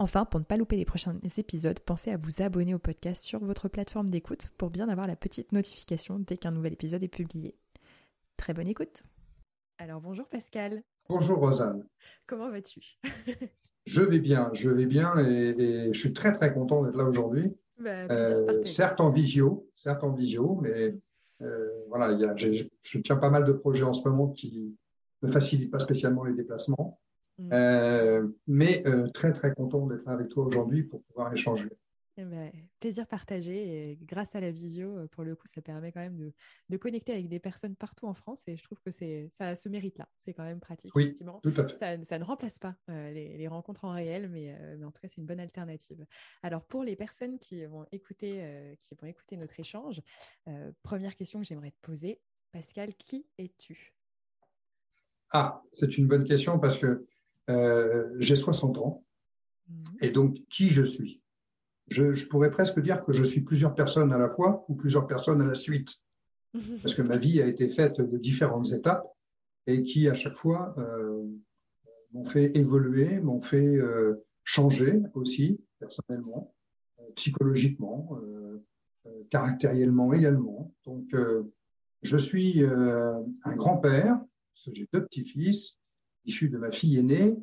Enfin, pour ne pas louper les prochains épisodes, pensez à vous abonner au podcast sur votre plateforme d'écoute pour bien avoir la petite notification dès qu'un nouvel épisode est publié. Très bonne écoute. Alors bonjour Pascal. Bonjour Rosanne. Comment vas-tu? Je vais bien, je vais bien et, je suis très très content d'être là aujourd'hui. Bah, euh, certes en visio, certes en visio, mais euh, voilà, je tiens pas mal de projets en ce moment qui ne facilitent pas spécialement les déplacements. Mm. Euh, mais euh, très très content d'être avec toi aujourd'hui pour pouvoir échanger. Eh ben, plaisir partagé. Et grâce à la visio, euh, pour le coup, ça permet quand même de, de, connecter avec des personnes partout en France. Et je trouve que c'est, ça se mérite là. C'est quand même pratique. Oui, tout à fait. Ça, ça ne remplace pas les, les, rencontres en réel, mais, mais, en tout cas, c'est une bonne alternative. Alors, pour les personnes qui vont écouter, qui vont écouter notre échange, première question que j'aimerais te poser. Pascal, qui es-tu? Ah, c'est une bonne question parce que euh, j'ai 60 ans. Mhm. Et donc, qui je suis? Je, pourrais presque dire que je suis plusieurs personnes à la fois ou plusieurs personnes à la suite. Parce que ma vie a été faite de différentes étapes et qui, à chaque fois, euh, m'ont fait évoluer, m'ont fait euh, changer aussi, personnellement, psychologiquement, caractériellement également. Donc, je suis un grand-père, j'ai deux petits-fils, issu de ma fille aînée.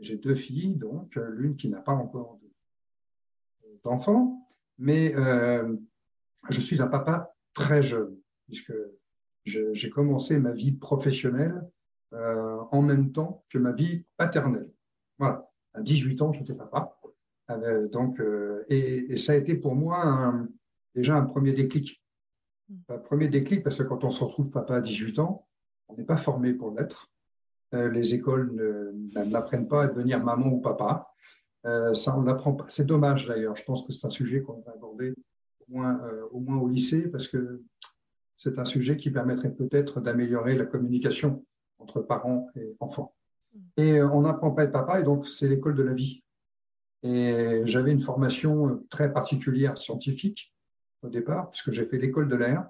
J'ai deux filles, donc euh, l'une qui n'a pas encore d'enfant, mais euh, je suis un papa très jeune, puisque j'ai commencé ma vie professionnelle euh, en même temps que ma vie paternelle. Voilà, à 18 ans, j'étais papa. donc, et, ça a été pour moi déjà un premier déclic. Hmm. Un premier déclic parce que quand on se retrouve papa à 18 ans, on n'est pas formé pour l'être. Euh, les écoles n'apprennent pas à devenir maman ou papa. Euh, ça, on l'apprend pas. C'est dommage d'ailleurs. Je pense que c'est un sujet qu'on va aborder au moins, euh, au moins au lycée parce que c'est un sujet qui permettrait peut-être d'améliorer la communication entre parents et enfants. Et on n'apprend pas à être papa et donc c'est l'école de la vie. Et j'avais une formation très particulière scientifique au départ puisque j'ai fait l'école de l'air.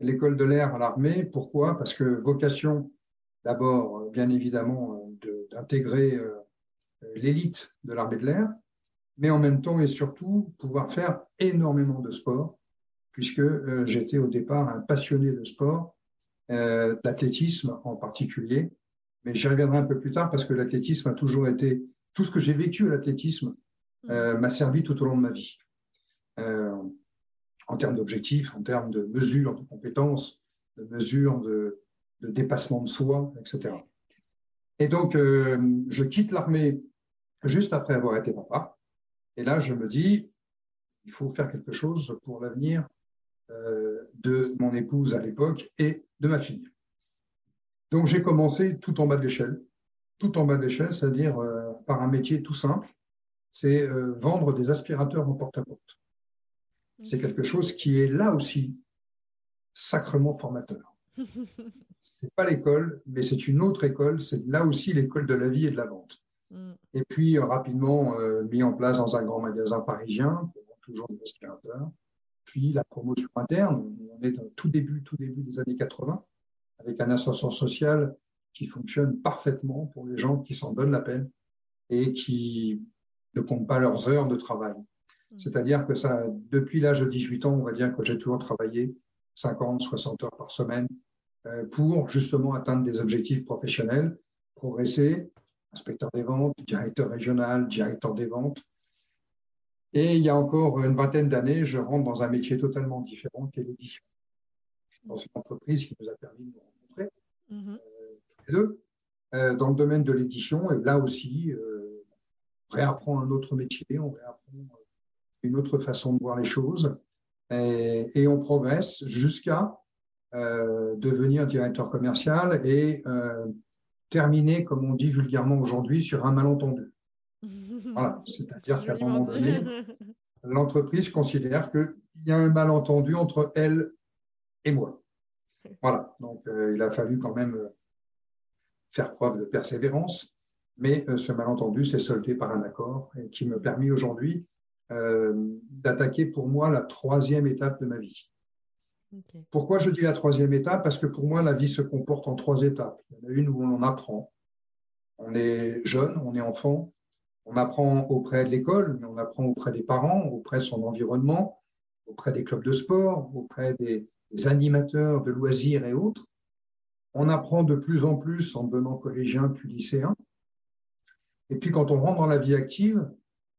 L'école de l'air à l'armée, pourquoi? Parce que vocation d'abord, euh, bien évidemment, euh, d'intégrer euh, l'élite de l'armée de l'air, mais en même temps et surtout pouvoir faire énormément de sport, puisque j'étais au départ un passionné de sport, d'athlétisme en particulier, mais j'y reviendrai un peu plus tard parce que l'athlétisme a toujours été, tout ce que j'ai vécu à l'athlétisme mmh. m'a servi tout au long de ma vie. en termes d'objectifs, en termes de mesures de compétences, de mesures de, de dépassement de soi, etc. Et donc, euh, je quitte l'armée juste après avoir été papa. Et là, je me dis, il faut faire quelque chose pour l'avenir euh, de mon épouse à l'époque et de ma fille. Donc, j'ai commencé tout en bas de l'échelle. Tout en bas de l'échelle, c'est-à-dire euh, par un métier tout simple, c'est vendre des aspirateurs en porte-à-porte. C'est quelque chose qui est là aussi sacrement formateur. C'est pas l'école, mais c'est une autre école. C'est là aussi l'école de la vie et de la vente. Mm. Et puis euh, rapidement euh, mis en place dans un grand magasin parisien, toujours des aspirateurs. Puis la promotion interne. On est au tout début, tout début des années 80, avec un ascenseur social qui fonctionne parfaitement pour les gens qui s'en donnent la peine et qui ne comptent pas leurs heures de travail. Mm. C'est-à-dire que ça, depuis l'âge de 18 ans, on va dire que j'ai toujours travaillé 50, 60 heures par semaine euh, pour justement atteindre des objectifs professionnels, progresser, inspecteur des ventes, directeur régional, directeur des ventes. Et il y a encore une vingtaine d'années, je rentre dans un métier totalement différent qui est l'édition. Dans une entreprise qui nous a permis de nous rencontrer, mm-hmm. euh, tous les deux, euh, dans le domaine de l'édition. Et là aussi, euh, on réapprend un autre métier, on réapprend une autre façon de voir les choses. Et, et on progresse jusqu'à euh, devenir directeur commercial et euh, terminer, comme on dit vulgairement aujourd'hui, sur un malentendu. Voilà, c'est-à-dire qu'à un moment donné, l'entreprise considère qu'il y a un malentendu entre elle et moi. Voilà, donc euh, il a fallu quand même faire preuve de persévérance, mais ce malentendu s'est soldé par un accord et qui me permet aujourd'hui d'attaquer pour moi la troisième étape de ma vie. Pourquoi je dis la troisième étape? Parce que pour moi, la vie se comporte en trois étapes. Il y en a une où on apprend. On est jeune, on est enfant, on apprend auprès de l'école, mais on apprend auprès des parents, auprès de son environnement, auprès des clubs de sport, auprès des, animateurs de loisirs et autres. On apprend de plus en plus en devenant collégien puis lycéen. Et puis quand on rentre dans la vie active,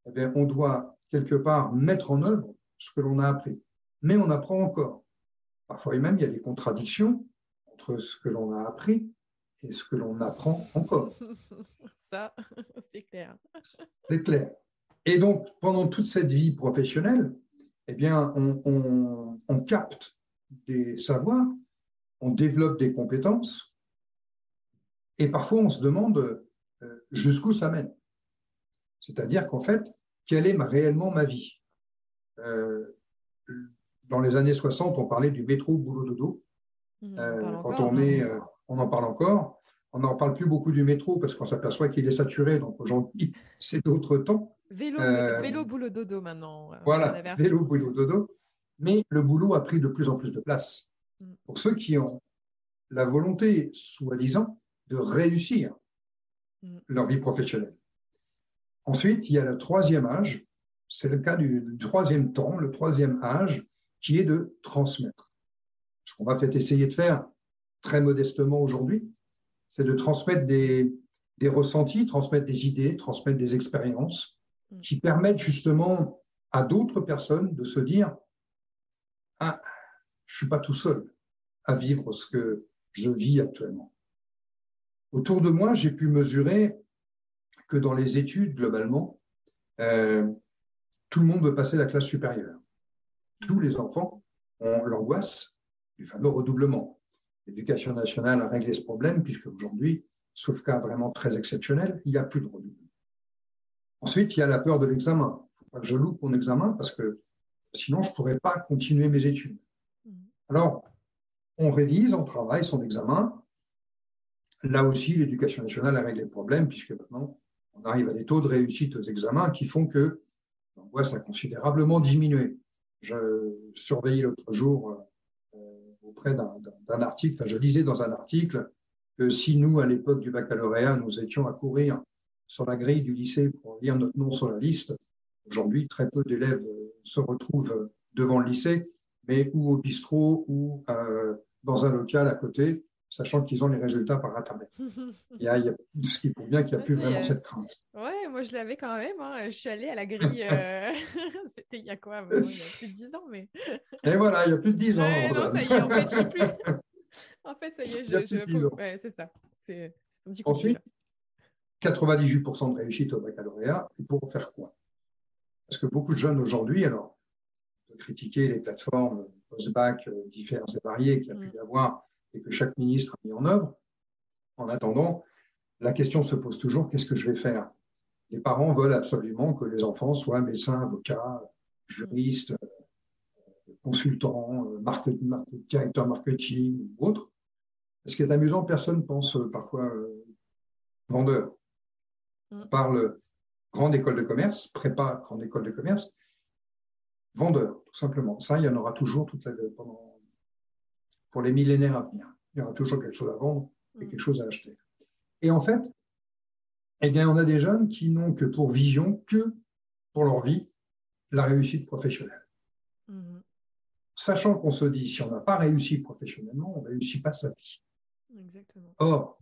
eh on doit quelque part mettre en œuvre ce que l'on a appris. Mais on apprend encore. Parfois même, il y a des contradictions entre ce que l'on a appris et ce que l'on apprend encore. Ça, c'est clair. C'est clair. Et donc, pendant toute cette vie professionnelle, eh bien, on, capte des savoirs, on développe des compétences, et parfois on se demande euh, jusqu'où ça mène. C'est-à-dire qu'en fait, quelle est réellement ma vie euh, dans les années 60, on parlait du métro boulot dodo. Mmh, euh, quand on est, euh, on en parle encore. On n'en parle plus beaucoup du métro parce qu'on s'aperçoit qu'il est saturé. Donc aujourd'hui, c'est d'autres temps. Vélo, vélo boulot dodo maintenant. Voilà, vélo boulot dodo. Mais le boulot a pris de plus en plus de place. Mmh. Pour ceux qui ont la volonté, soi-disant, de réussir mmh. leur vie professionnelle. Ensuite, il y a le troisième âge. C'est le cas du troisième temps, le troisième âge, qui est de transmettre. Ce qu'on va peut-être essayer de faire très modestement aujourd'hui, c'est de transmettre des, ressentis, transmettre des idées, transmettre des expériences mm. qui permettent justement à d'autres personnes de se dire Ah, je ne suis pas tout seul à vivre ce que je vis actuellement. Autour de moi, j'ai pu mesurer que dans les études, globalement, euh, tout le monde veut passer la classe supérieure tous les enfants ont l'angoisse du fameux redoublement. L'éducation nationale a réglé ce problème, puisque aujourd'hui, sauf cas vraiment très exceptionnel, il n'y a plus de redoublement. Ensuite, il y a la peur de l'examen. Il ne faut pas que je loupe mon examen, parce que sinon, je ne pourrais pas continuer mes études. Alors, on révise, on travaille son examen. Là aussi, l'éducation nationale a réglé le problème, puisque maintenant, on arrive à des taux de réussite aux examens qui font que l'angoisse a considérablement diminué. Je surveillais l'autre jour euh, auprès d'un article, enfin je lisais dans un article que si nous, à l'époque du baccalauréat, nous étions à courir sur la grille du lycée pour lire notre nom sur la liste, aujourd'hui, très peu d'élèves euh, se retrouvent devant le lycée, mais ou au bistrot ou euh, dans un local à côté, sachant qu'ils ont les résultats par Internet. Il y a, ce qui prouve bien qu'il n'y a plus vraiment cette crainte. Oui, moi je l'avais quand même. Hein. Je suis allée à la grille, euh, c'était il y a quoi? Il y a plus de 10 ans, mais. Et voilà, il y a plus de 10 ans. non, ça y est, en fait, je suis plus. en fait, ça y est, je. je... Ouais, c'est ça. C'est un petit Ensuite, 98% de réussite au baccalauréat. Et pour faire quoi? Parce que beaucoup de jeunes aujourd'hui, alors, peut critiquer les plateformes post-bac euh, diverses et variées qu'il y a pu mm. y avoir et que chaque ministre a mis en œuvre. En attendant, la question se pose toujours, qu'est-ce que je vais faire? Les parents veulent absolument que les enfants soient médecins, avocats, juristes, euh, consultants, euh, directeurs marketing ou autres. Ce qui est amusant, personne pense euh, parfois vendeur. Mm. On parle grande école de commerce, prépa grande école de commerce, vendeur, tout simplement. Ça, il y en aura toujours toute la, pendant pour les millénaires à venir. Il y aura toujours quelque chose à vendre et quelque chose à acheter. Et en fait, eh bien, on a des jeunes qui n'ont que pour vision, que pour leur vie, la réussite professionnelle. Mm-hmm. Sachant qu'on se dit, si on n'a pas réussi professionnellement, on ne réussit pas sa vie. Exactement. Or,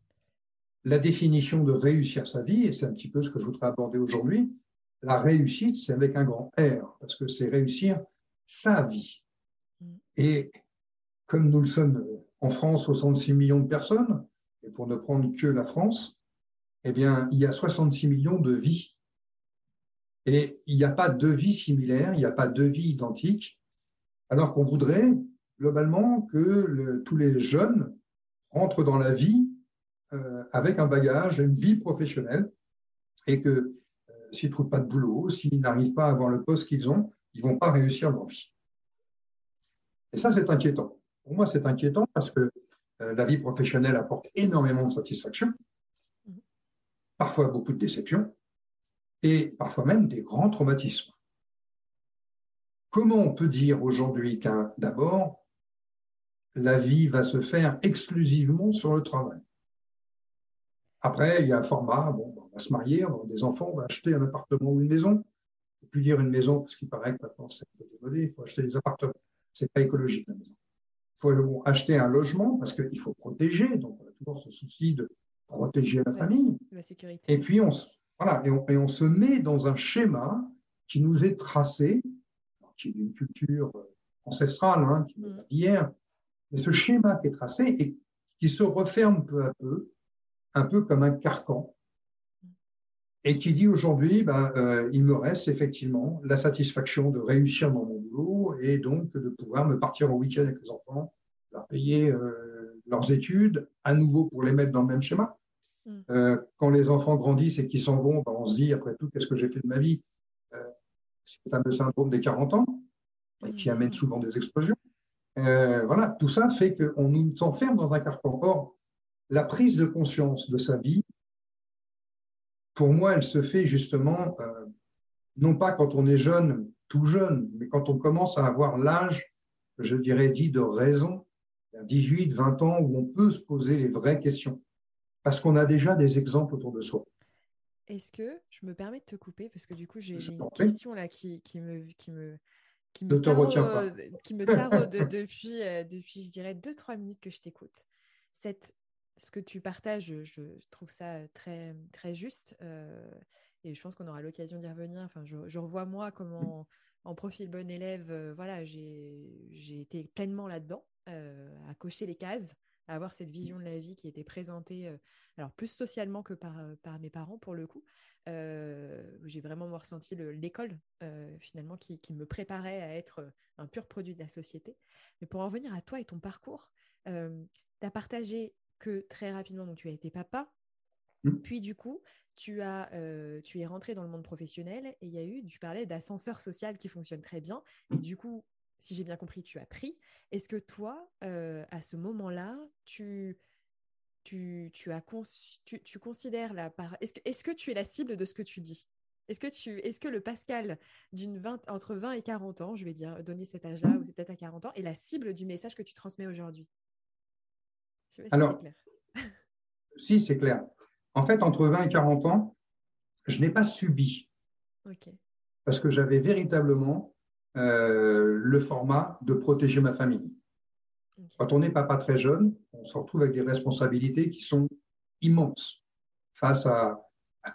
la définition de réussir sa vie, et c'est un petit peu ce que je voudrais aborder aujourd'hui, la réussite, c'est avec un grand R, parce que c'est réussir sa vie. Mm. Et comme nous le sommes en France, 66 millions de personnes, et pour ne prendre que la France, eh bien, il y a 66 millions de vies. Et il n'y a pas de vie similaire, il n'y a pas de vie identique, alors qu'on voudrait globalement que tous les jeunes rentrent dans la vie euh, avec un bagage, une vie professionnelle, et que euh, s'ils ne trouvent pas de boulot, s'ils n'arrivent pas à avoir le poste qu'ils ont, ils ne vont pas réussir leur vie. Et ça, c'est inquiétant. Pour moi, c'est inquiétant parce que euh, la vie professionnelle apporte énormément de satisfaction, parfois beaucoup de déceptions, et parfois même des grands traumatismes. Comment on peut dire aujourd'hui qu'un d'abord, la vie va se faire exclusivement sur le travail? Après, il y a un format, bon, on va se marier, on va avoir des enfants, on va acheter un appartement ou une maison. Il ne faut plus dire une maison parce qu'il paraît que maintenant c'est un peu démodé, il faut acheter des appartements. Ce n'est pas écologique la maison. Faut acheter un logement parce qu'il faut protéger, donc on a toujours ce souci de protéger la, famille. La sécurité. Et puis on, voilà, et on, et on, se met dans un schéma qui nous est tracé, qui est d'une culture ancestrale, hein, qui n'est mm. pas d'hier, mais ce schéma qui est tracé et qui se referme peu à peu un peu comme un carcan, et qui dit aujourd'hui, ben, euh, il me reste effectivement la satisfaction de réussir dans mon boulot et donc de pouvoir me partir au week-end avec les enfants, leur payer euh, leurs études, à nouveau pour les mettre dans le même schéma. Mm. Euh, quand les enfants grandissent et qu'ils s'en vont, ben, on se dit, après tout, qu'est-ce que j'ai fait de ma vie? C'est le fameux syndrome des 40 ans, qui mm. amène souvent des explosions. voilà, tout ça fait qu'on nous enferme dans un carcan. Or, la prise de conscience de sa vie, pour moi, elle se fait justement, euh, non pas quand on est jeune, tout jeune, mais quand on commence à avoir l'âge, je dirais, dit de raison, à 18, 20 ans, où on peut se poser les vraies questions, parce qu'on a déjà des exemples autour de soi. Est-ce que je me permets de te couper, parce que du coup, j'ai une question là qui, me... Qui me... Qui me, taraude, qui me taraude depuis, euh, depuis, je dirais, 2-3 minutes que je t'écoute. Cette ce que tu partages, je, trouve ça très, très juste. Euh, et je pense qu'on aura l'occasion d'y revenir. Enfin, je, revois moi comment, en profil bon élève, euh, voilà, j'ai été pleinement là-dedans, euh, à cocher les cases, à avoir cette vision de la vie qui était présentée, alors plus socialement que par, par mes parents pour le coup. j'ai vraiment ressenti l'école finalement qui, qui, me préparait à être un pur produit de la société. Mais pour en revenir à toi et ton parcours, tu as partagé que très rapidement, donc tu as été papa. Mmh. Puis du coup, tu, as, euh, tu es rentré dans le monde professionnel et il y a eu, tu parlais d'ascenseur social qui fonctionne très bien. Et du coup, si j'ai bien compris, tu as pris. Est-ce que toi, euh, à ce moment-là, tu, tu, tu, as tu, considères la part... Est-ce que, est que tu es la cible de ce que tu dis? Est-ce que, tu, est-ce que le Pascal d'une entre 20 et 40 ans, je vais dire donner cet âge-là, ou peut-être à 40 ans, est la cible du message que tu transmets aujourd'hui? Alors, si, c'est clair. En fait, entre 20 et 40 ans, je n'ai pas subi. Parce que j'avais véritablement euh, le format de protéger ma famille. Quand on est papa très jeune, on se retrouve avec des responsabilités qui sont immenses face à,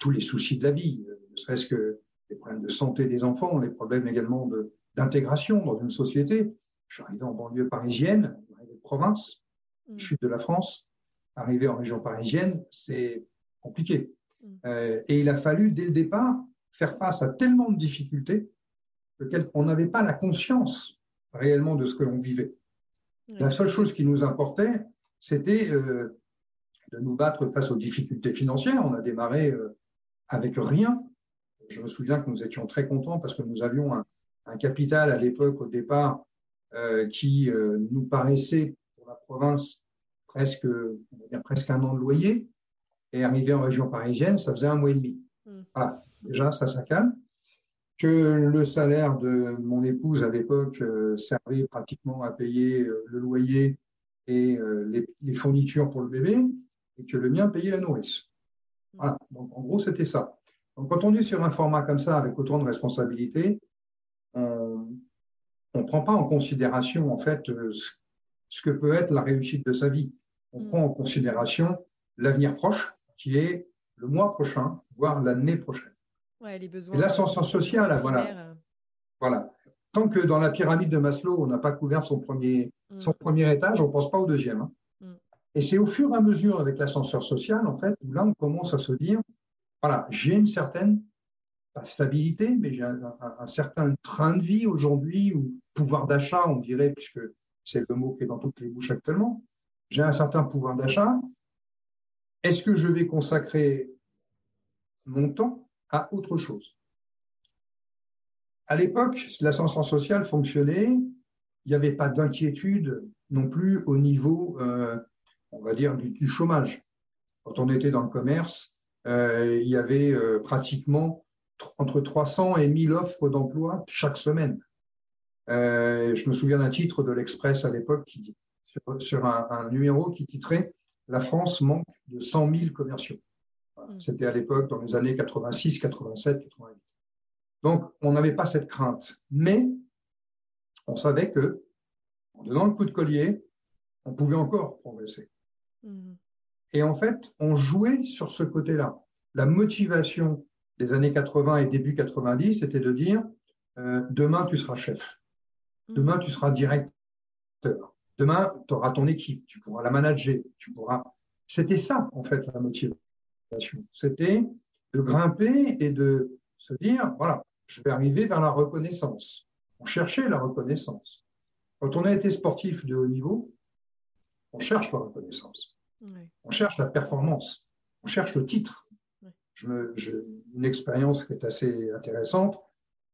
tous les soucis de la vie, ne serait-ce que les problèmes de santé des enfants, les problèmes également d'intégration dans une société. Je suis arrivé en banlieue parisienne, dans les provinces, Mm. sud de la France, arriver en région parisienne, c'est compliqué. Mm. Euh, et il a fallu, dès le départ, faire face à tellement de difficultés qu'on n'avait pas la conscience réellement de ce que l'on vivait. La seule chose qui nous importait, c'était euh, de nous battre face aux difficultés financières. On a démarré euh, avec rien. Je me souviens que nous étions très contents parce que nous avions un, un capital à l'époque, au départ, qui nous paraissait la province presque, presque un an de loyer. Et arrivé en région parisienne, ça faisait un mois et demi. Hmm. déjà, ça, ça calme. Que le salaire de mon épouse à l'époque euh, servait pratiquement à payer euh, le loyer et euh, les, fournitures pour le bébé, et que le mien payait la nourrice. Hmm. Voilà. Donc, en gros, c'était ça. Donc, quand on est sur un format comme ça, avec autant de responsabilités, on ne prend pas en considération, en fait, ce que peut être la réussite de sa vie. On mm. prend en considération l'avenir proche, qui est le mois prochain, voire l'année prochaine. Ouais, les besoins. Et l'ascenseur social, voilà. Voilà. Tant que dans la pyramide de Maslow, on n'a pas couvert son premier, mm. son premier étage, on ne pense pas au deuxième. Hein. Mm. Et c'est au fur et à mesure avec l'ascenseur social, en fait, où là, on commence à se dire, voilà, j'ai une certaine stabilité, mais j'ai un, certain train de vie aujourd'hui, ou pouvoir d'achat, on dirait, puisque c'est le mot qui est dans toutes les bouches actuellement. J'ai un certain pouvoir d'achat. Est-ce que je vais consacrer mon temps à autre chose? À l'époque, l'ascenseur social fonctionnait, il n'y avait pas d'inquiétude non plus au niveau, euh, on va dire, du, chômage. Quand on était dans le commerce, euh, il y avait euh, pratiquement entre 300 et 1000 offres d'emploi chaque semaine. Euh, je me souviens d'un titre de l'Express à l'époque sur, sur un, numéro qui titrait La France manque de 100 000 commerciaux. Mm. C'était à l'époque dans les années 86, 87, 88. Donc, on n'avait pas cette crainte. Mais on savait que, en donnant le coup de collier, on pouvait encore progresser. Mm. Et en fait, on jouait sur ce côté-là. La motivation des années 80 et début 90, c'était de dire euh, demain tu seras chef, demain tu seras directeur, demain tu auras ton équipe, tu pourras la manager, tu pourras. C'était ça en fait la motivation. C'était de grimper et de se dire voilà, je vais arriver vers la reconnaissance. On cherchait la reconnaissance. Quand on a été sportif de haut niveau, on cherche la reconnaissance. On cherche la performance. On cherche le titre je une expérience qui est assez intéressante.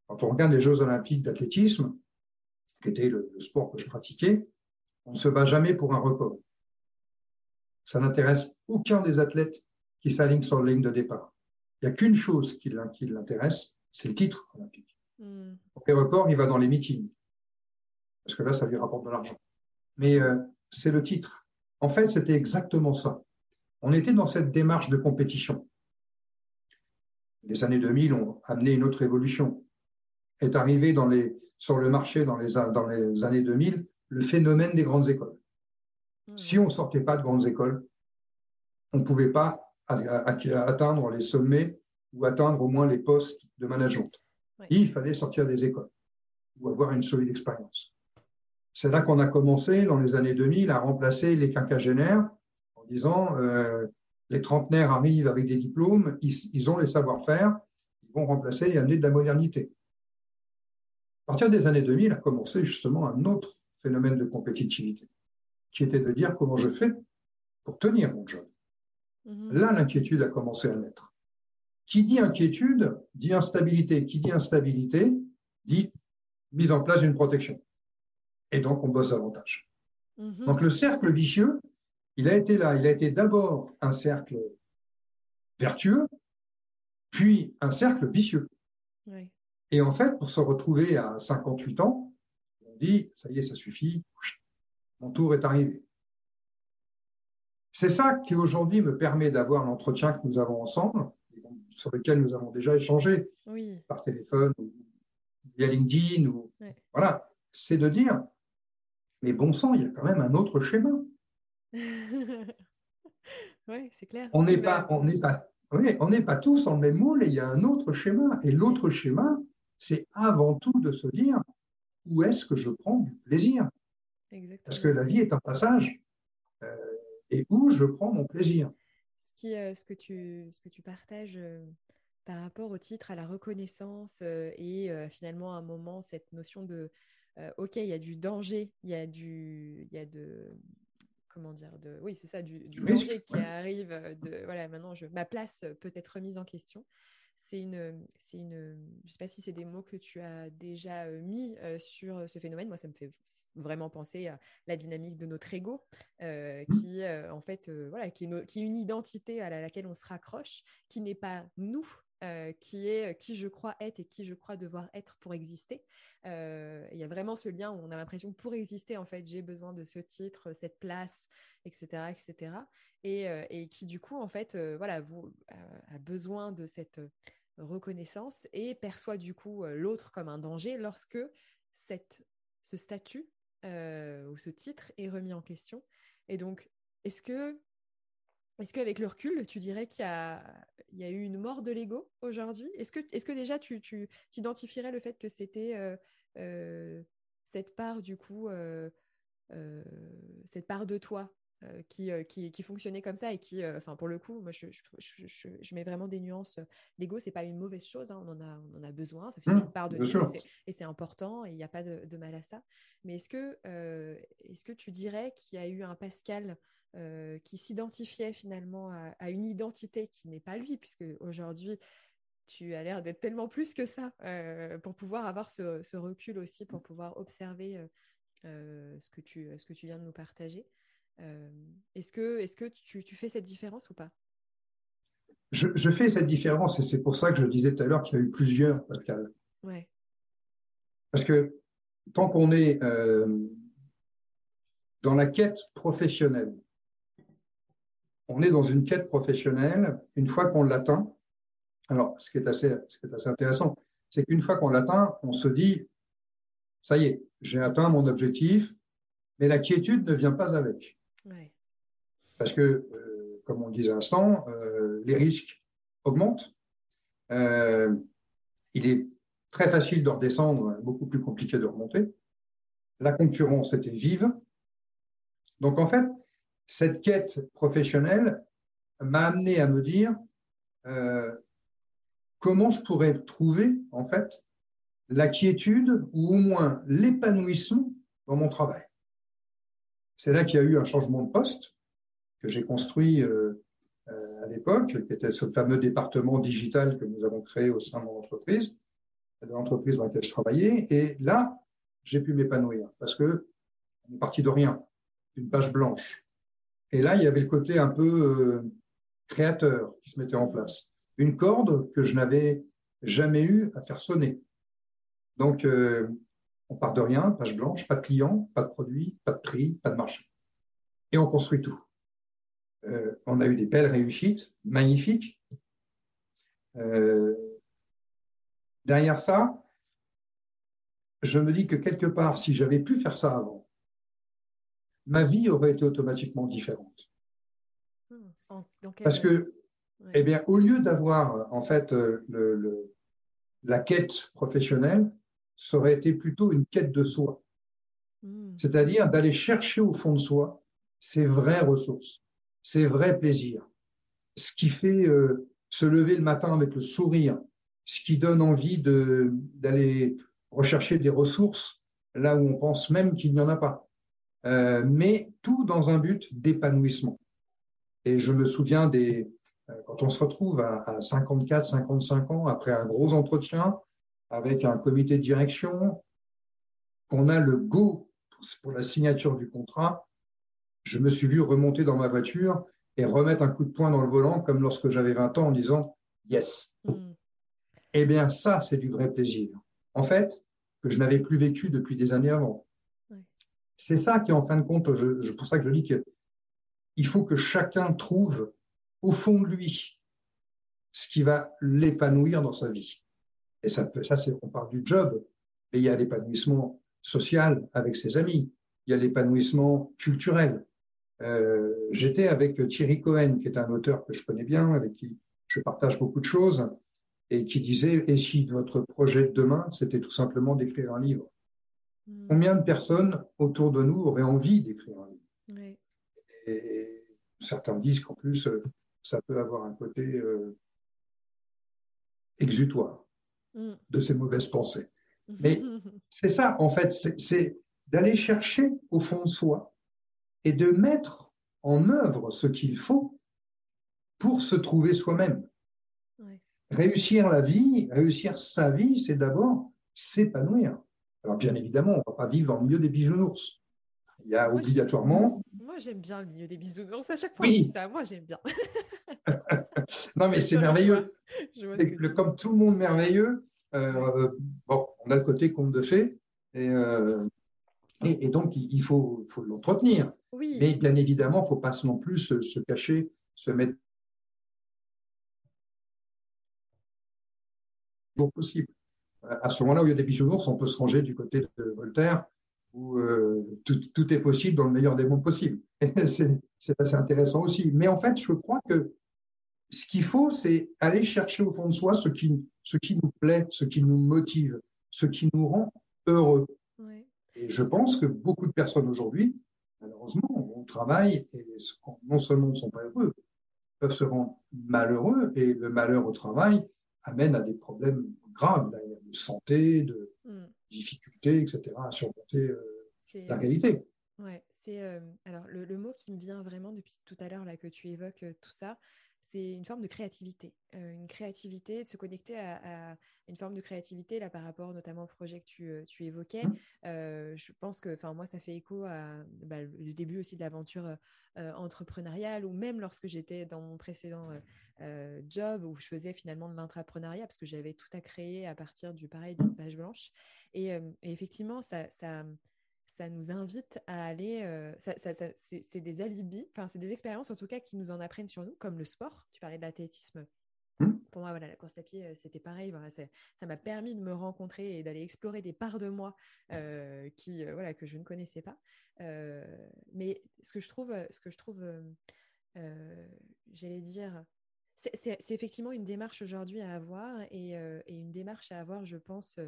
Quand on regarde les Jeux olympiques d'athlétisme, qui était le, sport que je pratiquais, on ne se bat jamais pour un record. Ça n'intéresse aucun des athlètes qui s'alignent sur la ligne de départ. Il n'y a qu'une chose qui, l'intéresse, c'est le titre olympique. Mm. les records, il va dans les meetings. Parce que là, ça lui rapporte de l'argent. Mais euh, c'est le titre. En fait, c'était exactement ça. On était dans cette démarche de compétition les années 2000 ont amené une autre évolution. Est arrivé dans les, sur le marché dans les, dans les années 2000 le phénomène des grandes écoles. Hmm. Si on ne sortait pas de grandes écoles, on ne pouvait pas atteindre les sommets ou atteindre au moins les postes de management. Il fallait sortir des écoles ou avoir une solide expérience. C'est là qu'on a commencé, dans les années 2000, à remplacer les quinquagénaires en disant euh, les trentenaires arrivent avec des diplômes, ils, ont les savoir-faire, ils vont remplacer et amener de la modernité. À partir des années 2000 a commencé justement un autre phénomène de compétitivité, qui était de dire comment je fais pour tenir mon job. Mhm. Là, l'inquiétude a commencé à naître. Qui dit inquiétude dit instabilité. Qui dit instabilité dit mise en place d'une protection. Et donc, on bosse davantage. Mhm. Donc, le cercle vicieux, il a été là, il a été d'abord un cercle vertueux, puis un cercle vicieux. Et en fait, pour se retrouver à 58 ans, on dit, ça y est, ça suffit, mon tour est arrivé. C'est ça qui aujourd'hui me permet d'avoir l'entretien que nous avons ensemble, sur lequel nous avons déjà échangé par téléphone ou via LinkedIn. Ou, Voilà, c'est de dire, mais bon sang, il y a quand même un autre schéma. oui, c'est clair. On n'est pas, on n'est pas, on n'est pas tous en même moule et il y a un autre schéma. Et l'autre schéma, c'est avant tout de se dire où est-ce que je prends du plaisir? Parce que la vie est un passage euh, et où je prends mon plaisir? Ce, qui, euh, ce, que, tu, ce que tu partages euh, par rapport au titre, à la reconnaissance et finalement à un moment cette notion de ok, il y a du danger, il y a du, il y a de, comment dire, de, oui, c'est ça, du, danger qui arrive. De, voilà, maintenant, je, ma place peut être remise en question. C'est une, c'est une, je sais pas si c'est des mots que tu as déjà mis sur ce phénomène. Moi, ça me fait vraiment penser à la dynamique de notre ego, mmh. qui, en fait, voilà, qui est, qui est une identité à laquelle on se raccroche, qui n'est pas nous, euh, qui est euh, qui je crois être et qui je crois devoir être pour exister. Euh, il y a vraiment ce lien où on a l'impression pour exister, en fait, j'ai besoin de ce titre, cette place, etc., etc. Et, qui du coup, en fait, voilà, a besoin de cette reconnaissance et perçoit du coup l'autre comme un danger lorsque cette, ce statut ou ce titre est remis en question. Et donc, est-ce que Est-ce qu'avec le recul, tu dirais qu'il y a, il y a eu une mort de l'ego aujourd'hui? Est-ce que, est que déjà tu, tu t'identifierais le fait que c'était euh, euh, cette part, du coup, euh, cette part de toi qui, qui, qui, fonctionnait comme ça et qui, enfin, pour le coup, moi, je, je, je, mets vraiment des nuances. L'ego, c'est pas une mauvaise chose, hein, on, en a, on en a besoin, ça fait mmh, une part de nous et c'est important et il n'y a pas de, de, mal à ça. Mais est-ce que, est-ce que tu dirais qu'il y a eu un Pascal euh, qui s'identifiait finalement à, une identité qui n'est pas lui, puisque aujourd'hui, tu as l'air d'être tellement plus que ça euh, pour pouvoir avoir ce, recul aussi, pour pouvoir observer euh, ce, que tu, ce que tu viens de nous partager. est-ce que, est que tu, tu, fais cette différence ou pas? Je, je, fais cette différence et c'est pour ça que je disais tout à l'heure qu'il y a eu plusieurs, Pascal. Ouais. Parce que tant qu'on est dans la quête professionnelle, on est dans une quête professionnelle. Une fois qu'on l'atteint, alors ce qui est assez, assez intéressant, c'est qu'une fois qu'on l'atteint, on se dit, ça y est, j'ai atteint mon objectif, mais la quiétude ne vient pas avec. Parce que, euh, comme on le disait à l'instant, euh, les risques augmentent. Euh, il est très facile de redescendre, beaucoup plus compliqué de remonter. La concurrence était vive. Donc en fait, cette quête professionnelle m'a amené à me dire euh, comment je pourrais trouver en fait la quiétude ou au moins l'épanouissement dans mon travail. C'est là qu'il y a eu un changement de poste que j'ai construit euh, euh, à l'époque, qui était ce fameux département digital que nous avons créé au sein de mon entreprise, de l'entreprise dans laquelle je travaillais. Et là, j'ai pu m'épanouir parce que on est parti de rien, d'une page blanche. Et là, il y avait le côté un peu euh, créateur qui se mettait en place. Une corde que je n'avais jamais eu à faire sonner. Donc, euh, on part de rien, page blanche, pas de client, pas de produit, pas de prix, pas de marché. Et on construit tout. Euh, on a eu des belles réussites, magnifiques. derrière ça, je me dis que quelque part, si j'avais pu faire ça avant, ma vie aurait été automatiquement différente. Hmm. Parce que, eh bien, au lieu d'avoir en fait euh, le, la quête professionnelle, ça aurait été plutôt une quête de soi. Hmm. C'est-à-dire d'aller chercher au fond de soi ses vraies ressources, ses vrais plaisirs, ce qui fait euh, se lever le matin avec le sourire, ce qui donne envie d'aller rechercher des ressources là où on pense même qu'il n'y en a pas. Euh, mais tout dans un but d'épanouissement. Et je me souviens des, euh, quand on se retrouve à, 54, 55 ans, après un gros entretien avec un comité de direction, qu'on a le go pour la signature du contrat, je me suis vu remonter dans ma voiture et remettre un coup de poing dans le volant comme lorsque j'avais 20 ans en disant yes. Mm. Eh bien, ça, c'est du vrai plaisir. En fait, que je n'avais plus vécu depuis des années avant. C'est ça qui, en fin de compte, je, pour ça que je dis qu'il faut que chacun trouve au fond de lui ce qui va l'épanouir dans sa vie. Et ça, ça c'est, on parle du job, mais il y a l'épanouissement social avec ses amis, il y a l'épanouissement culturel. Euh, j'étais avec Thierry Cohen, qui est un auteur que je connais bien, avec qui je partage beaucoup de choses, et qui disait, et si votre projet de demain, c'était tout simplement d'écrire un livre? Combien de personnes autour de nous auraient envie d'écrire un livre et, certains disent qu'en plus, euh, ça peut avoir un côté euh, exutoire hmm. de ces mauvaises pensées. Mais c'est ça, en fait, c'est d'aller chercher au fond de soi et de mettre en œuvre ce qu'il faut pour se trouver soi-même. Réussir la vie, réussir sa vie, c'est d'abord s'épanouir. Alors bien évidemment, on ne va pas vivre dans le milieu des bisounours. Il y a obligatoirement. Moi, j'aime bien le milieu des bisounours. À chaque fois, oui. ça. Moi, j'aime bien. non, mais c'est merveilleux. comme tout le monde merveilleux, euh, bon, on a le côté conte de fées. Et, euh, et, donc, il faut, faut l'entretenir. Oui. Mais bien évidemment, il ne faut pas non plus se, cacher, se mettre possible à ce moment-là où il y a des bisounours, on peut se ranger du côté de Voltaire où tout, est possible dans le meilleur des mondes possibles. c'est assez intéressant aussi. Mais en fait, je crois que ce qu'il faut, c'est aller chercher au fond de soi ce qui, ce qui nous plaît, ce qui nous motive, ce qui nous rend heureux. Et je pense que beaucoup de personnes aujourd'hui, malheureusement, au travail et non seulement ne sont pas heureux, peuvent se rendre malheureux et le malheur au travail amène à des problèmes graves santé, de hmm. difficultés, etc., à surmonter euh, la réalité. Ouais, c'est euh, alors le, le, mot qui me vient vraiment depuis tout à l'heure là que tu évoques euh, tout ça, c'est une forme de créativité, euh, une créativité, de se connecter à, une forme de créativité là par rapport notamment au projet que tu, euh, évoquais. Mmh. Euh, je pense que, enfin moi, ça fait écho à bah, le début aussi de l'aventure entrepreneuriale ou même lorsque j'étais dans mon précédent job où je faisais finalement de l'intrapreneuriat parce que j'avais tout à créer à partir du pareil d'une page blanche. Et, et effectivement, ça, ça ça nous invite à aller. Euh, c'est des alibis, enfin, c'est des expériences en tout cas qui nous en apprennent sur nous, comme le sport. Tu parlais de l'athlétisme. Mmh. Pour moi, voilà, la course à pied, euh, c'était pareil. ça m'a permis de me rencontrer et d'aller explorer des parts de moi euh, qui, voilà, que je ne connaissais pas. mais ce que je trouve, ce que je trouve, j'allais dire, c'est effectivement une démarche aujourd'hui à avoir et, et, une démarche à avoir, je pense,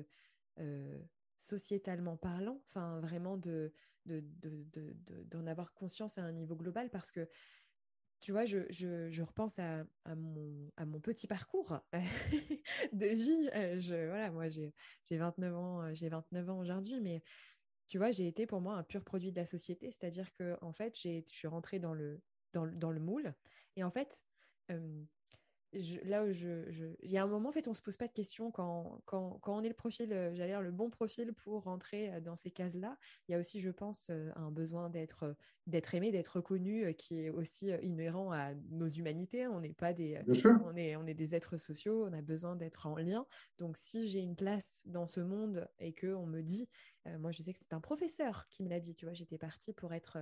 sociétalement parlant, enfin vraiment de, d'en avoir conscience à un niveau global parce que tu vois, je, je, repense à, mon, à mon petit parcours de vie. Euh, je, voilà, moi, j'ai 29 ans, euh, j'ai 29 ans aujourd'hui, mais tu vois, j'ai été pour moi un pur produit de la société. C'est-à-dire que, en fait, je suis rentrée dans le, dans, dans le moule. Et en fait, là où je, il y a un moment en fait on se pose pas de questions quand, quand, quand on est le profil euh, j'allais dire le bon profil pour rentrer euh, dans ces cases là il y a aussi je pense euh, un besoin d'être d'être aimé d'être reconnu qui est aussi inhérent à nos humanités on n'est pas des on est on est des êtres sociaux on a besoin d'être en lien. Donc si j'ai une place dans ce monde et que on me dit moi je sais que c'est un professeur qui me l'a dit tu vois j'étais partie pour être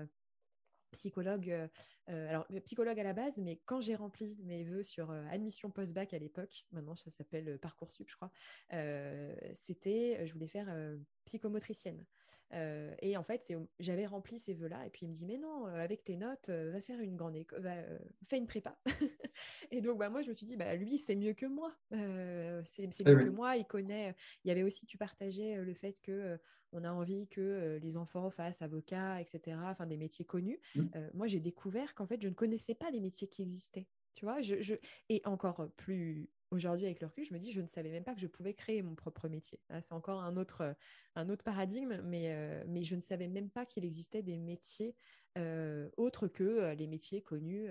psychologue, euh, euh, alors psychologue à la base, mais quand j'ai rempli mes vœux sur euh, admission post-bac à l'époque, maintenant ça s'appelle Parcoursup, je crois, c'était, je voulais faire psychomotricienne. Et en fait, j'avais rempli ces vœux-là, et puis il me dit, mais non, avec tes notes, va faire une grande école, fais une prépa. et donc, bah, moi, je me suis dit, bah, lui, c'est mieux que moi. c'est mieux que moi, il connaît. Il y avait aussi, tu partageais le fait que on a envie que euh, les enfants fassent avocat, etc., enfin des métiers connus. Mmh. Euh, moi, j'ai découvert qu'en fait, je ne connaissais pas les métiers qui existaient. Tu vois, je, et encore plus aujourd'hui avec le recul, je me dis, je ne savais même pas que je pouvais créer mon propre métier. C'est encore un autre, un autre paradigme, mais, euh, mais je ne savais même pas qu'il existait des métiers autres que les métiers connus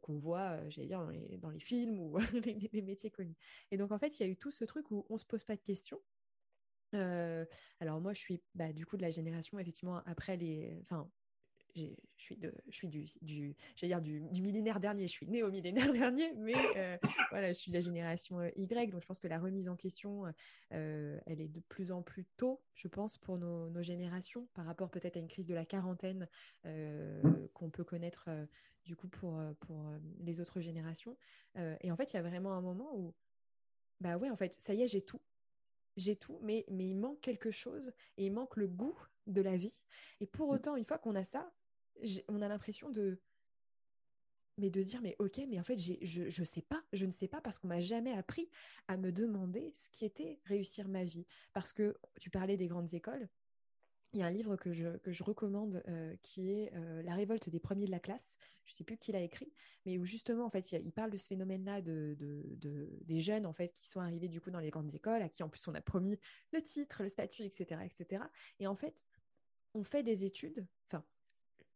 qu'on voit, j'allais dire, dans les, films ou les, les, métiers connus. Et donc, en fait, il y a eu tout ce truc où on ne se pose pas de questions. Euh, alors moi, je suis bah, du coup de la génération, effectivement, après les... Enfin, je suis, de, je suis du, du, dire du, du, millénaire dernier, je suis née au millénaire dernier, mais euh, voilà, je suis de la génération euh, Y, donc je pense que la remise en question, elle est de plus en plus tôt, je pense, pour nos, nos générations, par rapport peut-être à une crise de la quarantaine mmh. qu'on peut connaître du coup pour, pour les autres générations. et en fait, il y a vraiment un moment où, bah ouais, en fait, ça y est, j'ai tout j'ai tout, mais, mais il manque quelque chose et il manque le goût de la vie. Et pour mm. autant, une fois qu'on a ça, on a l'impression de mais de se dire mais ok mais en fait je je sais pas je ne sais pas parce qu'on m'a jamais appris à me demander ce qui était réussir ma vie parce que tu parlais des grandes écoles il y a un livre que je, que je recommande euh, qui est euh, La révolte des premiers de la classe. Je ne sais plus qui l'a écrit, mais où justement, en fait, il, parle de ce phénomène-là de, de, des jeunes, en fait, qui sont arrivés du coup dans les grandes écoles, à qui en plus on a promis le titre, le statut, etc., etc. Et en fait, on fait des études, enfin,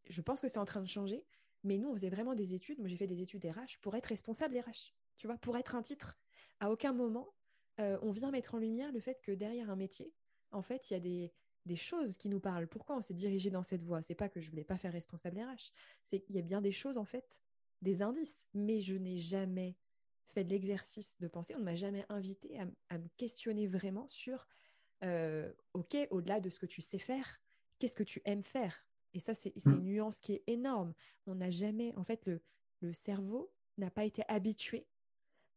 je pense que c'est en train de changer, mais nous, on faisait vraiment des études. Moi, j'ai fait des études RH pour être responsable RH, tu vois, pour être un titre. À aucun moment, euh, on vient mettre en lumière le fait que derrière un métier, en fait, il y a des choses qui nous parlent. Pourquoi on s'est dirigé dans cette voie? C'est pas que je voulais pas faire responsable RH, c'est qu'il y a bien des choses en fait, des indices, mais je n'ai jamais fait de l'exercice de penser. On ne m'a jamais invité à, me questionner vraiment sur, euh, ok, au-delà de ce que tu sais faire, qu'est-ce que tu aimes faire? Et ça, c'est une nuance qui est énorme. On n'a jamais, en fait, le, le cerveau n'a pas été habitué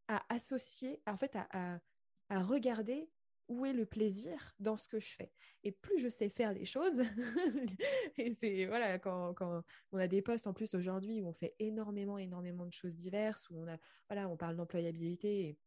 à associer, en fait, à, à regarder où est le plaisir dans ce que je fais. Et plus je sais faire les choses, et c'est voilà, quand, quand, on a des postes en plus aujourd'hui où on fait énormément, énormément de choses diverses, où on a, voilà, on parle d'employabilité et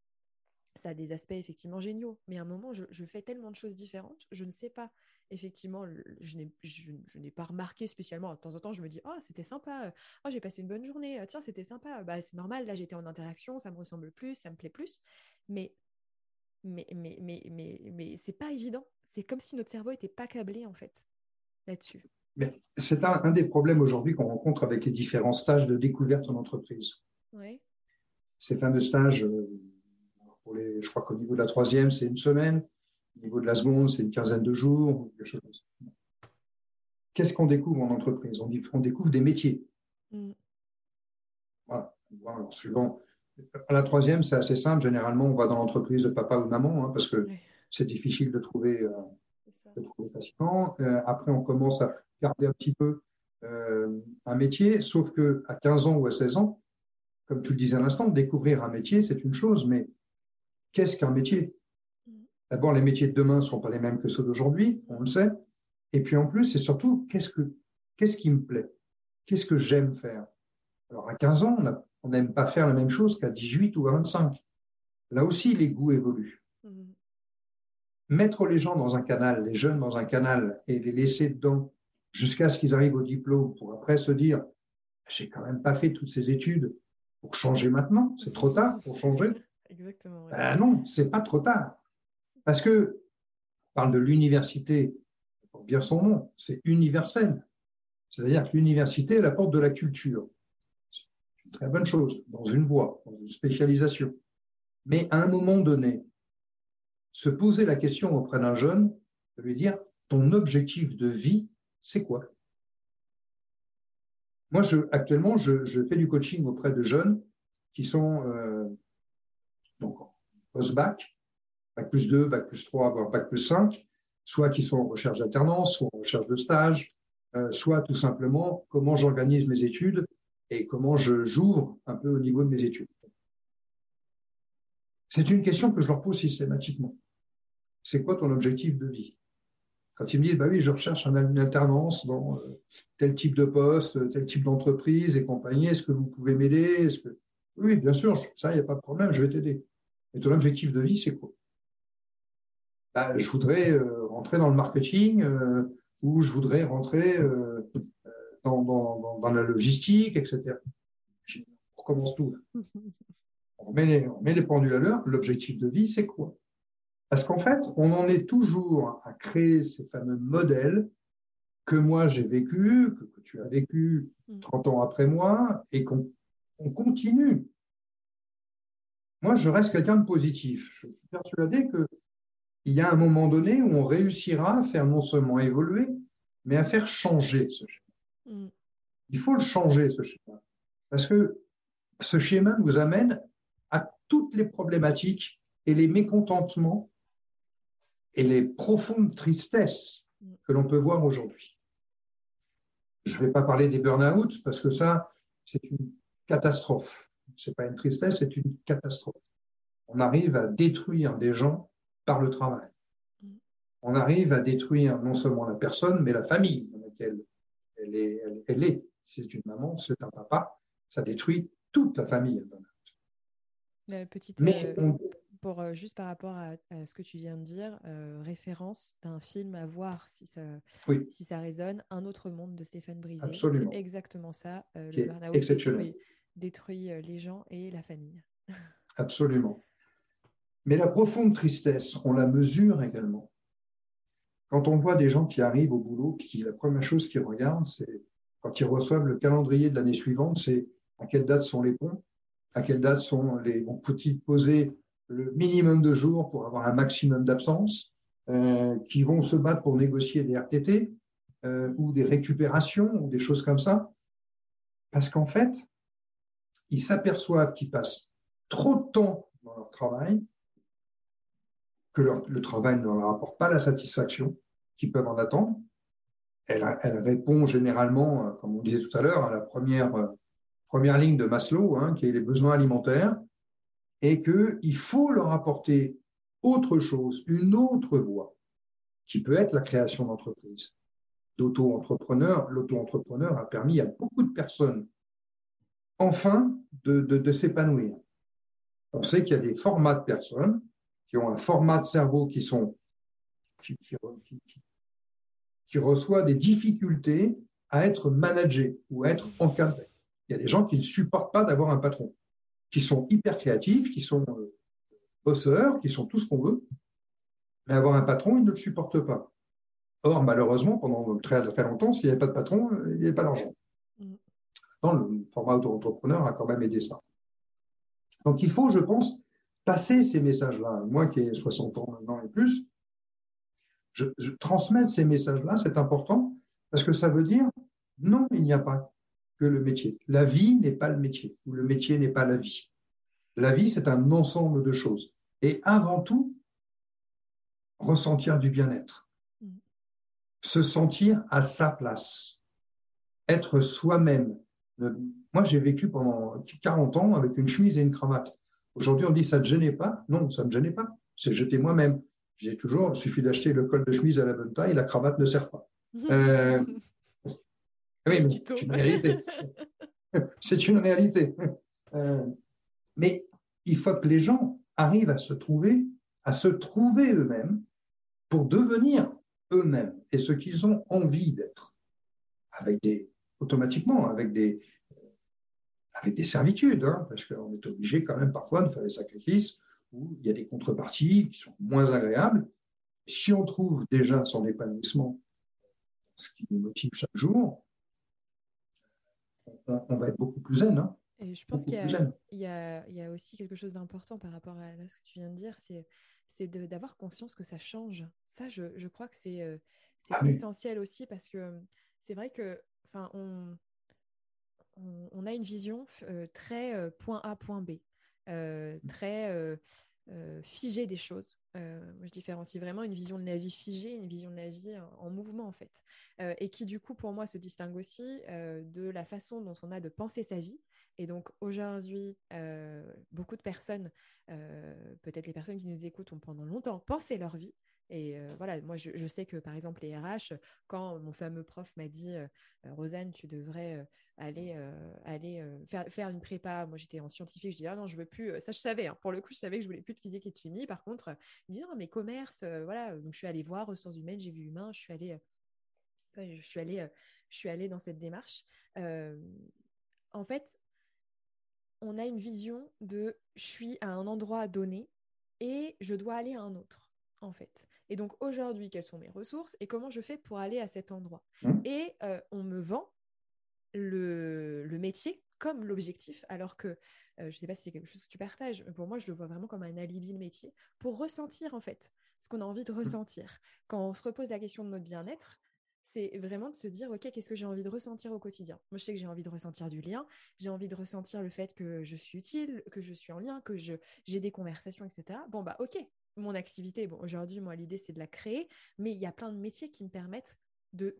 ça a des aspects effectivement géniaux. Mais à un moment, je, fais tellement de choses différentes, je ne sais pas. Effectivement, je n'ai, je, n'ai pas remarqué spécialement. De temps en temps, je me dis, oh, c'était sympa. Oh, j'ai passé une bonne journée. Tiens, c'était sympa. Bah, c'est normal. Là, j'étais en interaction. Ça me ressemble plus. Ça me plaît plus. Mais mais, mais, mais, mais, mais c'est pas évident. C'est comme si notre cerveau n'était pas câblé, en fait, là-dessus. Mais c'est un, des problèmes aujourd'hui qu'on rencontre avec les différents stages de découverte en entreprise. Oui. Ces fameux stages, euh, pour les, je crois qu'au niveau de la troisième, c'est une semaine. Au niveau de la seconde, c'est une quinzaine de jours, Qu'est-ce qu'on découvre en entreprise? On, on, découvre des métiers. Mm. Voilà. Alors, suivant à la troisième, c'est assez simple. Généralement, on va dans l'entreprise de papa ou maman hein, parce que c'est difficile de trouver, euh, facilement. Euh, après, on commence à garder un petit peu euh, un métier, sauf que à 15 ans ou à 16 ans, comme tu le disais à l'instant, découvrir un métier, c'est une chose, mais qu'est-ce qu'un métier? D'abord, les métiers de demain ne sont pas les mêmes que ceux d'aujourd'hui, on le sait. Et puis en plus, c'est surtout qu'est-ce que qu'est-ce qui me plaît? Qu'est-ce que j'aime faire? Alors à 15 ans, on n'aime pas faire la même chose qu'à 18 ou à 25. Là aussi, les goûts évoluent. Mm-hmm. Mettre les gens dans un canal, les jeunes dans un canal, et les laisser dedans jusqu'à ce qu'ils arrivent au diplôme, pour après se dire, j'ai quand même pas fait toutes ces études pour changer maintenant, c'est trop tard pour changer. Exactement. Ben non, c'est pas trop tard. Parce que, on parle de l'université, pour bien son nom, c'est universel. C'est-à-dire que l'université, elle apporte de la culture très bonne chose, dans une voie, dans une spécialisation. Mais à un moment donné, se poser la question auprès d'un jeune, de lui dire, ton objectif de vie, c'est quoi? Moi, actuellement, je, fais du coaching auprès de jeunes qui sont euh, donc post-bac, bac plus 2, bac plus 3, voire bac plus 5, soit qui sont en recherche d'alternance, soit en recherche de stage, euh, soit tout simplement comment j'organise mes études et comment j'ouvre un peu au niveau de mes études. C'est une question que je leur pose systématiquement. C'est quoi ton objectif de vie? Quand ils me disent, bah oui, je recherche une alternance dans euh, tel type de poste, tel type d'entreprise et compagnie, est-ce que vous pouvez m'aider? Oui, bien sûr, ça, il n'y a pas de problème, je vais t'aider. Et ton objectif de vie, c'est quoi? Bah, Je voudrais euh, rentrer dans le marketing euh, ou je voudrais rentrer dans, la logistique, etc. On recommence tout. On met, les, on met les pendules à l'heure. L'objectif de vie, c'est quoi? Parce qu'en fait, on en est toujours à créer ces fameux modèles que moi j'ai vécu, que, tu as vécu 30 mm. ans après moi, et qu'on continue. Moi, je reste quelqu'un de positif. Je suis persuadé qu'il y a un moment donné où on réussira à faire non seulement évoluer, mais à faire changer ce schéma. Mm. Il faut le changer, ce schéma. Parce que ce schéma nous amène à toutes les problématiques et les mécontentements et les profondes tristesses que l'on peut voir aujourd'hui. Je ne vais pas parler des burn-out parce que ça, c'est une catastrophe. Ce n'est pas une tristesse, c'est une catastrophe. On arrive à détruire des gens par le travail. Mm. On arrive à détruire non seulement la personne, mais la famille dans laquelle elle est. Elle, est. C'est une maman, c'est un papa, ça détruit toute la famille. petite, Mais euh, pour euh, juste par rapport à, ce que tu viens de dire, euh, référence d'un film à voir si ça, si ça résonne, Un autre monde de Stéphane Brisé. C'est exactement ça. le burn-out détruit, les gens et la famille. Absolument. Mais la profonde tristesse, on la mesure également quand on voit des gens qui arrivent au boulot, qui la première chose qu'ils regardent, c'est quand ils reçoivent le calendrier de l'année suivante, c'est à quelle date sont les ponts, à quelle date sont les. On peut-ils poser le minimum de jours pour avoir un maximum d'absence, euh, qui vont se battre pour négocier des RTT euh, ou des récupérations ou des choses comme ça, parce qu'en fait, ils s'aperçoivent qu'ils passent trop de temps dans leur travail, que le travail ne leur apporte pas la satisfaction qu'ils peuvent en attendre. Elle, répond généralement, euh, comme on disait tout à l'heure, à la première, euh, première ligne de Maslow, hein, qui est les besoins alimentaires, et qu'il faut leur apporter autre chose, une autre voie, qui peut être la création d'entreprise, d'auto-entrepreneur. L'auto-entrepreneur a permis à beaucoup de personnes, enfin, de, s'épanouir. On sait qu'il y a des formats de personnes qui ont un format de cerveau qui sont qui, qui, reçoit des difficultés à être managé ou à être encadré. Il y a des gens qui ne supportent pas d'avoir un patron, qui sont hyper créatifs, qui sont euh, bosseurs, qui sont tout ce qu'on veut, mais avoir un patron, ils ne le supportent pas. Or, malheureusement, pendant très, très longtemps, s'il n'y avait pas de patron, euh, il n'y avait pas d'argent. Mm. le format auto-entrepreneur a quand même aidé ça. Donc, il faut, je pense, passer ces messages-là. Moi qui ai 60 ans maintenant et plus, je, ces messages-là, c'est important, parce que ça veut dire, non, il n'y a pas que le métier. La vie n'est pas le métier, ou le métier n'est pas la vie. La vie, c'est un ensemble de choses. Et avant tout, ressentir du bien-être, mm. se sentir à sa place, être soi-même. Moi, j'ai vécu pendant 40 ans avec une chemise et une cravate. Aujourd'hui, on dit ça ne gênait pas. Non, ça ne me gênait pas. C'est jeter moi-même. J'ai toujours, il suffit d'acheter le col de chemise à la bonne taille, la cravate ne sert pas. Euh, oui, c'est une réalité. c'est une réalité. Euh, mais il faut que les gens arrivent à se trouver, à se trouver eux-mêmes pour devenir eux-mêmes et ce qu'ils ont envie d'être, avec des automatiquement avec des avec des servitudes, hein, parce qu'on est obligé quand même parfois de faire des sacrifices où il y a des contreparties qui sont moins agréables. Si on trouve déjà son épanouissement, ce qui nous motive chaque jour, on, va être beaucoup plus zen. Hein. Et je pense qu'il y, y, a aussi quelque chose d'important par rapport à ce que tu viens de dire, c'est d'avoir conscience que ça change. Ça, je, je crois que c'est euh, ah essentiel aussi parce que euh, c'est vrai que, enfin, on, on, a une vision euh, très point A, point B, très figée des choses. je différencie vraiment une vision de la vie figée, une vision de la vie en, mouvement en fait, et qui du coup pour moi se distingue aussi de la façon dont on a de penser sa vie. Et donc aujourd'hui, beaucoup de personnes euh, peut-être les personnes qui nous écoutent ont pendant longtemps pensé leur vie. Et euh, voilà, moi, je, sais que par exemple, les RH, quand mon fameux prof m'a dit euh, Rosanne, tu devrais aller, aller faire, faire, une prépa, moi j'étais en scientifique, je dis Ah non, je veux plus. Ça, je savais, hein. pour le coup, je savais que je voulais plus de physique et de chimie. Par contre, Non, mais commerce, voilà. Donc, je suis allée voir ressources humaines, j'ai vu humain, je suis allée, je suis allée, je suis allée dans cette démarche. en fait, on a une vision de je suis à un endroit donné et je dois aller à un autre, en fait. Et donc aujourd'hui, quelles sont mes ressources et comment je fais pour aller à cet endroit? Mmh. Et euh, on me vend le, métier comme l'objectif, alors que euh, je ne sais pas si c'est quelque chose que tu partages, mais pour moi, je le vois vraiment comme un alibi le métier, pour ressentir en fait ce qu'on a envie de mmh. ressentir. Quand on se repose la question de notre bien-être, c'est vraiment de se dire, OK, qu'est-ce que j'ai envie de ressentir au quotidien? Moi, je sais que j'ai envie de ressentir du lien, j'ai envie de ressentir le fait que je suis utile, que je suis en lien, que j'ai des conversations, etc. Bon, bah, OK, mon activité, bon, aujourd'hui, moi, l'idée, c'est de la créer, mais il y a plein de métiers qui me permettent de,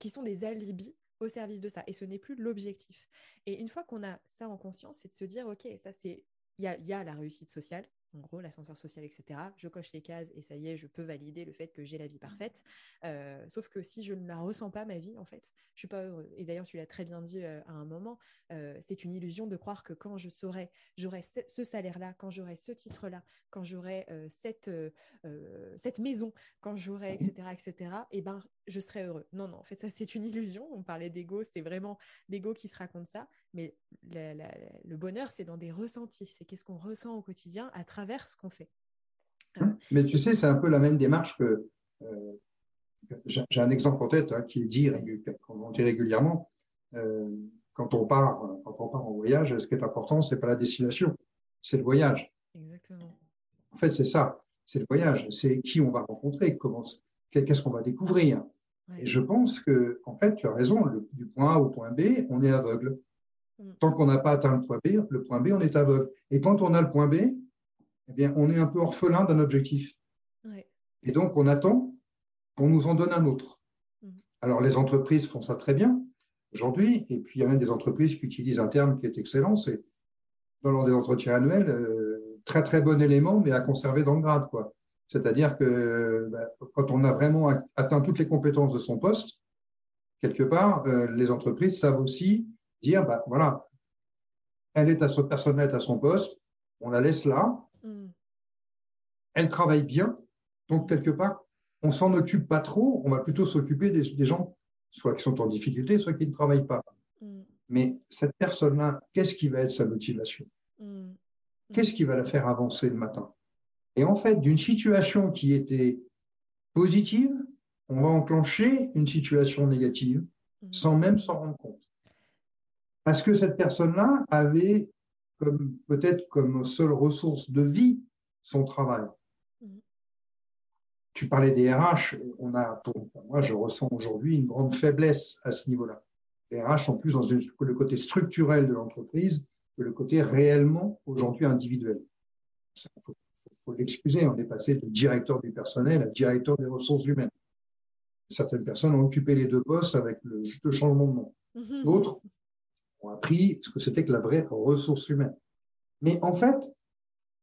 qui sont des alibis au service de ça. Et ce n'est plus l'objectif. Et une fois qu'on a ça en conscience, c'est de se dire, OK, ça, c'est, il y y a la réussite sociale, en gros, l'ascenseur social, etc. Je coche les cases et ça y est, je peux valider le fait que j'ai la vie parfaite. Euh, sauf que si je ne la ressens pas, ma vie, en fait, je suis pas heureux. Et d'ailleurs, tu l'as très bien dit euh, à un moment, euh, c'est une illusion de croire que quand je saurai, j'aurai ce, salaire-là, quand j'aurai ce titre-là, quand j'aurai cette, cette maison, quand j'aurai, etc., etc., et ben, je serai heureux. Non, non, en fait, ça, c'est une illusion. On parlait d'ego, c'est vraiment l'ego qui se raconte ça. Mais le bonheur, c'est dans des ressentis. C'est qu'est-ce qu'on ressent au quotidien à travers ce qu'on fait. Hein Mais tu sais, c'est un peu la même démarche que. Euh, j'ai un exemple en tête hein, qui est dit, qu'on dit régulièrement. Euh, quand on part, quand on part en voyage, ce qui est important, c'est pas la destination, c'est le voyage. Exactement. En fait, c'est ça, c'est le voyage, c'est qui on va rencontrer, comment, qu'est-ce qu'on va découvrir. Et je pense que, en fait, tu as raison, du point A au point B, on est aveugle. Mm. Tant qu'on n'a pas atteint le point B, le point B, on est aveugle. Et quand on a le point B, eh bien, on est un peu orphelin d'un objectif. Et donc, on attend qu'on nous en donne un autre. Mm. Alors, les entreprises font ça très bien aujourd'hui. Et puis, il y a même des entreprises qui utilisent un terme qui est excellent. C'est dans des entretiens annuels, euh, très très bon élément, mais à conserver dans le grade. quoi. C'est-à-dire que bah, quand on a vraiment atteint toutes les compétences de son poste, quelque part, euh, les entreprises savent aussi dire, bah, voilà, elle est à son personnel à son poste, on la laisse là. Elle travaille bien, donc quelque part, on s'en occupe pas trop, on va plutôt s'occuper des, gens, soit qui sont en difficulté, soit qui ne travaillent pas. Mm. Mais cette personne-là, qu'est-ce qui va être sa motivation? Mm. Qu'est-ce qui va la faire avancer le matin? Et en fait, d'une situation qui était positive, on va enclencher une situation négative mm. sans même s'en rendre compte. Parce que cette personne-là avait peut-être comme seule ressource de vie son travail. Tu parlais des RH, on a, moi je ressens aujourd'hui une grande faiblesse à ce niveau-là. Les RH sont plus dans le côté structurel de l'entreprise que le côté réellement aujourd'hui individuel. Il faut, faut l'excuser, on est passé de directeur du personnel à directeur des ressources humaines certaines personnes ont occupé les deux postes avec le, changement de nom. Mhm. D'autres ont appris ce que c'était que la vraie ressource humaine. Mais en fait,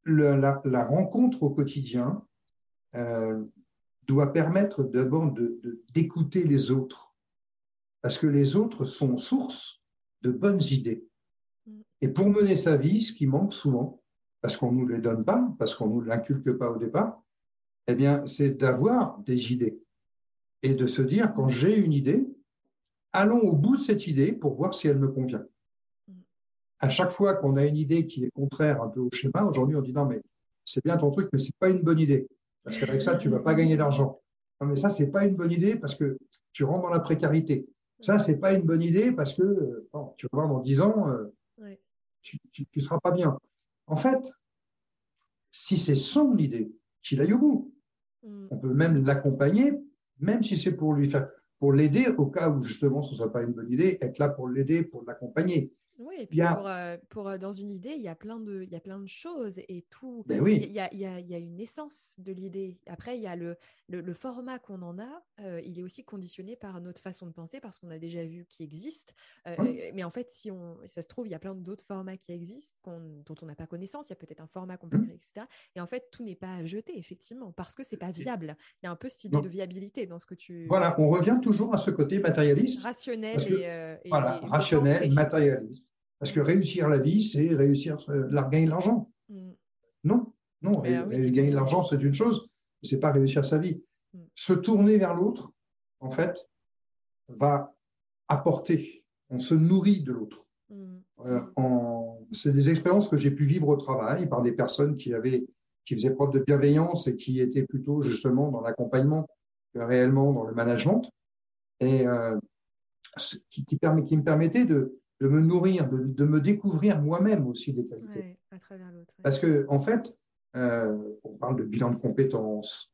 la, rencontre au quotidien euh, doit permettre d'abord d'écouter les autres, parce que les autres sont source de bonnes idées. Mm. Et pour mener sa vie, ce qui manque souvent, parce qu'on ne nous les donne pas, parce qu'on ne nous l'inculque pas au départ, eh bien, c'est d'avoir des idées et de se dire, quand j'ai une idée, allons au bout de cette idée pour voir si elle me convient. À chaque fois qu'on a une idée qui est contraire un peu au schéma, aujourd'hui on dit non mais c'est bien ton truc, mais c'est pas une bonne idée parce qu'avec ça tu vas pas gagner d'argent. Non mais ça c'est pas une bonne idée parce que tu rentres dans la précarité. Ça c'est pas une bonne idée parce que tu vas voir dans dix ans, euh, tu, tu, seras pas bien. En fait, si c'est son idée, qu'il aille au bout. Mm. On peut même l'accompagner même si c'est pour lui faire, pour l'aider au cas où justement ce ne soit pas une bonne idée, être là pour l'aider, pour l'accompagner. Oui, et puis pour, euh, pour, euh, dans une idée, il y a plein de, il y a plein de choses et tout. Ben oui. il, y a, il, y a, il y a une essence de l'idée. Après, il y a le, le, format qu'on en a. Euh, il est aussi conditionné par notre façon de penser parce qu'on a déjà vu qui existe. Mais en fait, si on, ça se trouve, il y a plein d'autres formats qui existent dont on n'a pas connaissance. Il y a peut-être un format qu'on peut créer, etc. Et en fait, tout n'est pas à jeter, effectivement, parce que c'est pas viable. Il y a un peu cette idée de viabilité dans ce que tu. Voilà, on revient toujours à ce côté matérialiste. Rationnel et, Voilà, rationnel, matérialiste. Parce que réussir la vie, c'est réussir, euh, gagner de l'argent. Mm. Non, non. Ben gagner de l'argent, c'est une chose, c'est pas réussir sa vie. Mm. Se tourner vers l'autre, en fait, va apporter. On se nourrit de l'autre. Mm. Euh, c'est des expériences que j'ai pu vivre au travail par des personnes qui avaient, qui faisaient preuve de bienveillance et qui étaient plutôt justement dans l'accompagnement que réellement dans le management, et euh, qui, qui, permet, qui me permettait de, de me nourrir, de, me découvrir moi-même aussi des qualités. à travers l'autre. Parce que, en fait, euh, on parle de bilan de compétences.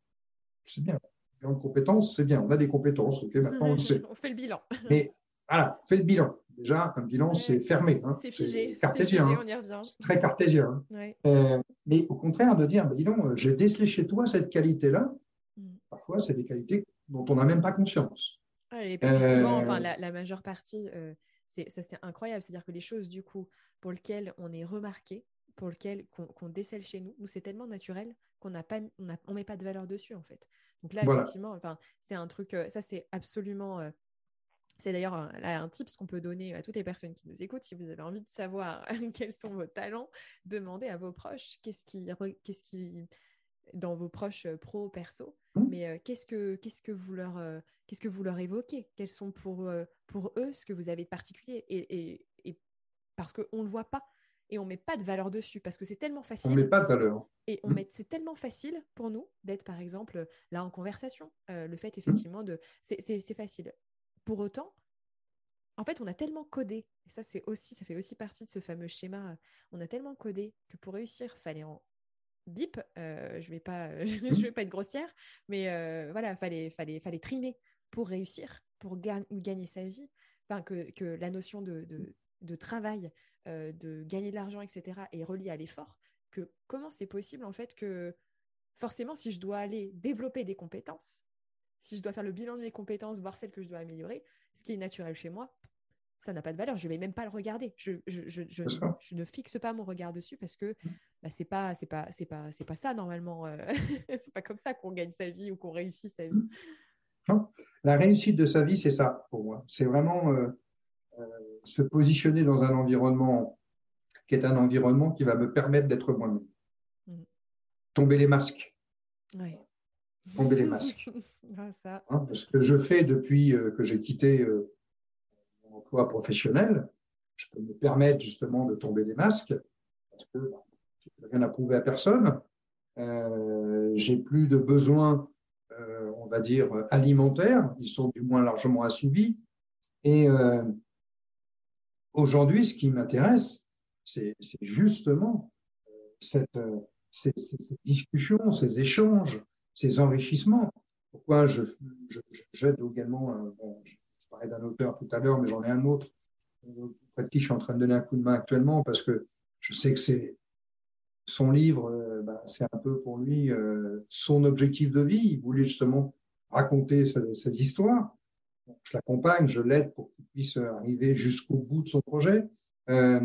C'est bien. Bilan de compétences, c'est bien. On a des compétences. Ok, maintenant on le sait. on fait le bilan. Mais voilà, on fait le bilan. Déjà, un bilan, c'est fermé. Hein. C'est figé. Cartésien. Figé, on y revient. Très cartésien. Hein. Euh, mais au contraire, de dire, bah, dis donc, j'ai décelé chez toi cette qualité-là. Mm. Parfois, c'est des qualités dont on n'a même pas conscience. et puis souvent, enfin, euh, la, majeure partie, ça c'est incroyable. C'est-à-dire que les choses du coup pour lesquelles on est remarqué, pour lesquelles qu'on décèle chez nous, nous c'est tellement naturel qu'on n'a pas, on, on met pas de valeur dessus en fait. Donc là effectivement, enfin c'est un truc, euh, ça c'est absolument euh, c'est d'ailleurs un, un tip qu'on peut donner à toutes les personnes qui nous écoutent. Si vous avez envie de savoir quels sont vos talents, demandez à vos proches qu'est-ce qui, qu'est-ce qui, dans vos proches euh, pro perso, mmh. mais euh, qu'est-ce que qu'est-ce que vous leur euh, qu'est-ce que vous leur évoquez? Quels sont pour pour eux ce que vous avez de particulier? Et, et, parce qu'on le voit pas et on met pas de valeur dessus parce que c'est tellement facile. On met pas de valeur. Et on mmh. met c'est tellement facile pour nous d'être par exemple là en conversation. le fait mmh. effectivement de c'est facile. Pour autant, en fait, on a tellement codé, et ça c'est aussi, ça fait aussi partie de ce fameux schéma. On a tellement codé que pour réussir, fallait en bip, euh, je vais pas, je vais pas être grossière, mais euh, voilà, fallait, fallait, fallait trimer pour réussir, pour gagner sa vie. Enfin, que, que la notion de, de, travail, euh, de gagner de l'argent, etc., est reliée à l'effort. Que comment c'est possible en fait que forcément, si je dois aller développer des compétences, si je dois faire le bilan de mes compétences, voir celles que je dois améliorer, ce qui est naturel chez moi, ça n'a pas de valeur. Je ne vais même pas le regarder. Je, je, je, je, ne fixe pas mon regard dessus parce que bah, c'est pas c'est pas c'est pas c'est pas ça normalement euh, c'est pas comme ça qu'on gagne sa vie ou qu'on réussit sa vie non. La réussite de sa vie c'est ça pour moi c'est vraiment euh, euh, se positionner dans un environnement qui est un environnement qui va me permettre d'être moi-même mm. tomber les masques ouais. tomber les masques ah, ça. Hein, ce que je fais depuis que j'ai quitté mon emploi professionnel je peux me permettre justement de tomber les masques parce que bah, rien à prouver à personne. Euh, j'ai plus de besoins, euh, on va dire, alimentaires. Ils sont du moins largement assouvis. Et euh, aujourd'hui, ce qui m'intéresse, c'est justement cette, ces, discussions, ces échanges, ces enrichissements. Pourquoi je, également, je parlais d'un auteur tout à l'heure, mais j'en ai un autre, auprès de qui je suis en train de donner un coup de main actuellement, parce que je sais que c'est son livre, euh, bah, c'est un peu pour lui euh, son objectif de vie. Il voulait justement raconter cette, histoire. je l'accompagne, je l'aide pour qu'il puisse arriver jusqu'au bout de son projet. Euh,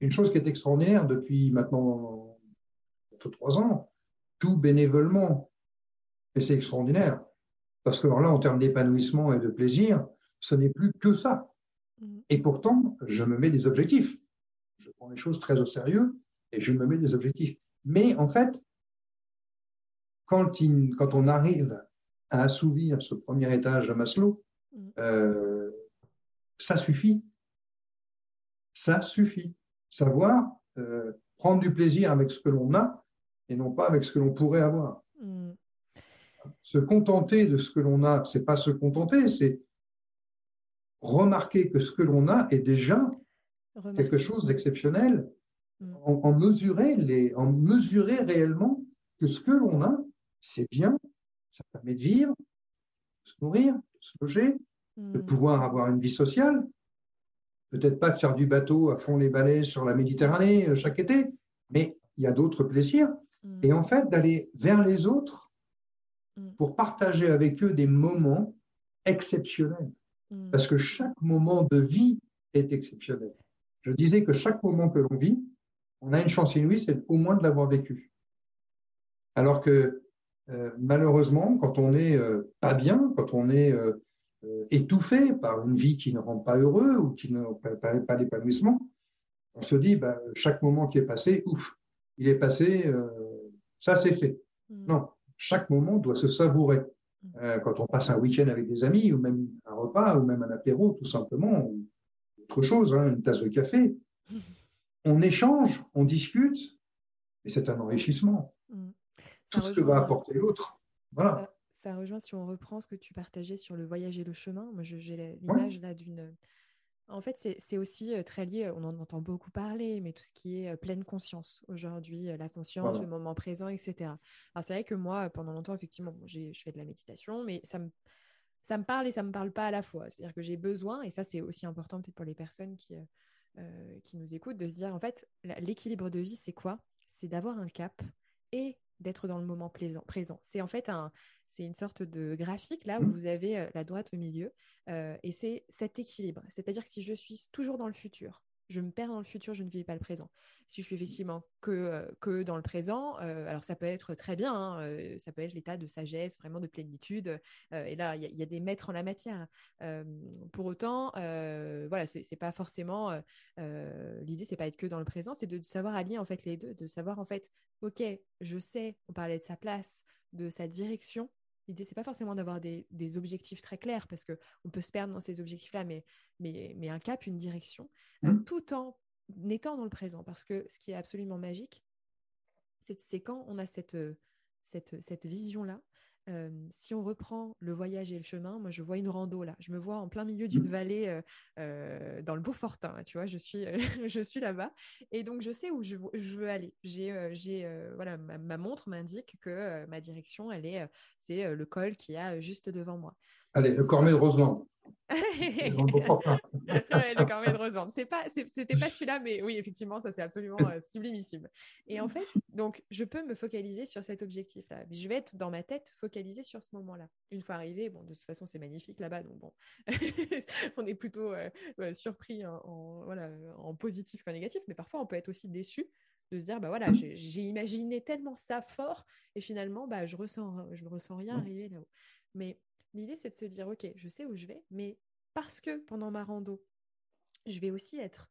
une chose qui est extraordinaire depuis maintenant trois ans, tout bénévolement. Et c'est extraordinaire. Parce que là, en termes d'épanouissement et de plaisir, ce n'est plus que ça. Mmh. Et pourtant, je me mets des objectifs. Je prends les choses très au sérieux et je me mets des objectifs. Mais en fait, quand, quand on arrive à assouvir ce premier étage de Maslow, mm. euh, ça suffit. Ça suffit. Savoir euh, prendre du plaisir avec ce que l'on a et non pas avec ce que l'on pourrait avoir. Mm. Se contenter de ce que l'on a, c'est pas se contenter, c'est remarquer que ce que l'on a est déjà quelque chose d'exceptionnel Mm. en, mesurer les, en mesurer réellement que ce que l'on a, c'est bien, ça permet de vivre, de se nourrir, de se loger, de mm. pouvoir avoir une vie sociale, peut-être pas de faire du bateau à fond les balais sur la Méditerranée euh, chaque été, mais il y a d'autres plaisirs. Mm. Et en fait, d'aller vers les autres pour partager avec eux des moments exceptionnels. Parce que chaque moment de vie est exceptionnel. Je disais que chaque moment que l'on vit, on a une chance inouïe, c'est au moins de l'avoir vécu. Alors que euh, malheureusement, quand on n'est euh, pas bien, quand on est euh, étouffé par une vie qui ne rend pas heureux ou qui ne permet pas l'épanouissement, on se dit, bah, chaque moment qui est passé, ouf, il est passé, ça c'est fait. Mm. Non, chaque moment doit se savourer. Mm. quand on passe un week-end avec des amis, ou même un repas, ou même un apéro, tout simplement, ou autre chose, hein, une tasse de café, on échange, on discute, et c'est un enrichissement. Mm. Tout ce que va apporter l'autre. Voilà. Ça, rejoint, si on reprend ce que tu partageais sur le voyage et le chemin, moi j'ai l'image là d'une... En fait, c'est aussi euh, très lié, on en entend beaucoup parler, mais tout ce qui est euh, pleine conscience aujourd'hui, euh, la conscience, le moment présent, etc. Alors c'est vrai que moi, pendant longtemps, effectivement, je fais de la méditation, mais ça me, ça me parle et ça ne me parle pas à la fois. C'est-à-dire que j'ai besoin, et ça c'est aussi important peut-être pour les personnes qui, euh, qui nous écoutent de se dire en fait l'équilibre de vie c'est quoi? C'est d'avoir un cap et d'être dans le moment présent. C'est en fait un, c'est une sorte de graphique là où mmh. vous avez euh, la droite au milieu euh, et c'est cet équilibre. C'est-à-dire que si je suis toujours dans le futur, je me perds dans le futur, je ne vis pas le présent. Si je suis effectivement que, euh, que dans le présent, euh, alors ça peut être très bien, hein, euh, ça peut être l'état de sagesse, vraiment de plénitude. et là, il y, a des maîtres en la matière. pour autant, voilà, c'est pas forcément l'idée, c'est pas être que dans le présent, c'est de, savoir allier en fait les deux, de savoir en fait, ok, je sais, on parlait de sa place, de sa direction, L'idée, c'est pas forcément d'avoir des, objectifs très clairs parce qu'on peut se perdre dans ces objectifs-là, mais, mais, mais, un cap, une direction, euh, mmh. tout en étant dans le présent. Parce que ce qui est absolument magique, c'est quand on a cette, euh, cette, cette vision-là si on reprend le voyage et le chemin, moi je vois une rando là. Je me vois en plein milieu d'une mmh. vallée dans le Beaufortin. Tu vois, je suis, je suis là-bas et donc je sais où je, veux aller. J'ai, j'ai, voilà, ma, montre m'indique que ma direction, elle est, c'est le col qui a juste devant moi. Allez, le Cormet de Roseland. le Cormet de Roseland. C'est pas, c'était pas celui-là, mais oui, effectivement, ça c'est absolument euh, sublimissime. Et en fait, donc, je peux me focaliser sur cet objectif-là. Je vais être dans ma tête focalisée sur ce moment-là. Une fois arrivé, bon, de toute façon, c'est magnifique là-bas, donc bon, on est plutôt euh, surpris en, voilà, en positif qu'en négatif, mais parfois on peut être aussi déçu de se dire, bah voilà, j'ai imaginé tellement ça fort et finalement, bah, je ressens, je ne ressens rien mmh. arriver là-haut. Mais l'idée, c'est de se dire, ok, je sais où je vais, mais parce que pendant ma rando, je vais aussi être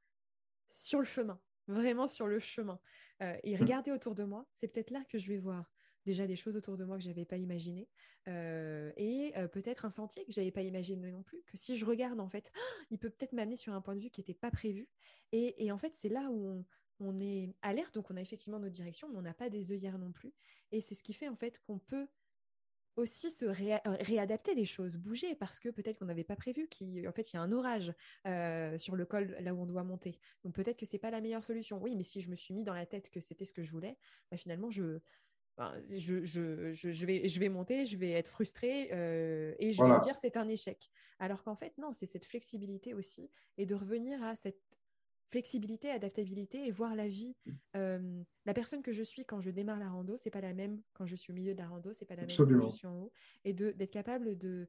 sur le chemin, vraiment sur le chemin, euh, et mmh. regarder autour de moi, c'est peut-être là que je vais voir déjà des choses autour de moi que je n'avais pas imaginées euh, et euh, peut-être un sentier que je n'avais pas imaginé non plus que si je regarde en fait il peut peut-être m'amener sur un point de vue qui n'était pas prévu et, en fait c'est là où on, est alerte donc on a effectivement notre direction mais on n'a pas des œillères non plus et c'est ce qui fait en fait qu'on peut aussi se réadapter les choses, bouger, parce que peut-être qu'on n'avait pas prévu qu'en fait, il y a un orage euh, sur le col là où on doit monter. Donc peut-être que c'est pas la meilleure solution. Oui, mais si je me suis mis dans la tête que c'était ce que je voulais, bah, finalement, je, je, je, je, vais, je vais monter, je vais être frustrée euh, et je vais me dire c'est un échec. Alors qu'en fait, non, c'est cette flexibilité aussi et de revenir à cette flexibilité, adaptabilité et voir la vie. Euh, la personne que je suis quand je démarre la rando, c'est pas la même quand je suis au milieu de la rando, c'est pas la même quand je suis en haut. Et d'être capable de,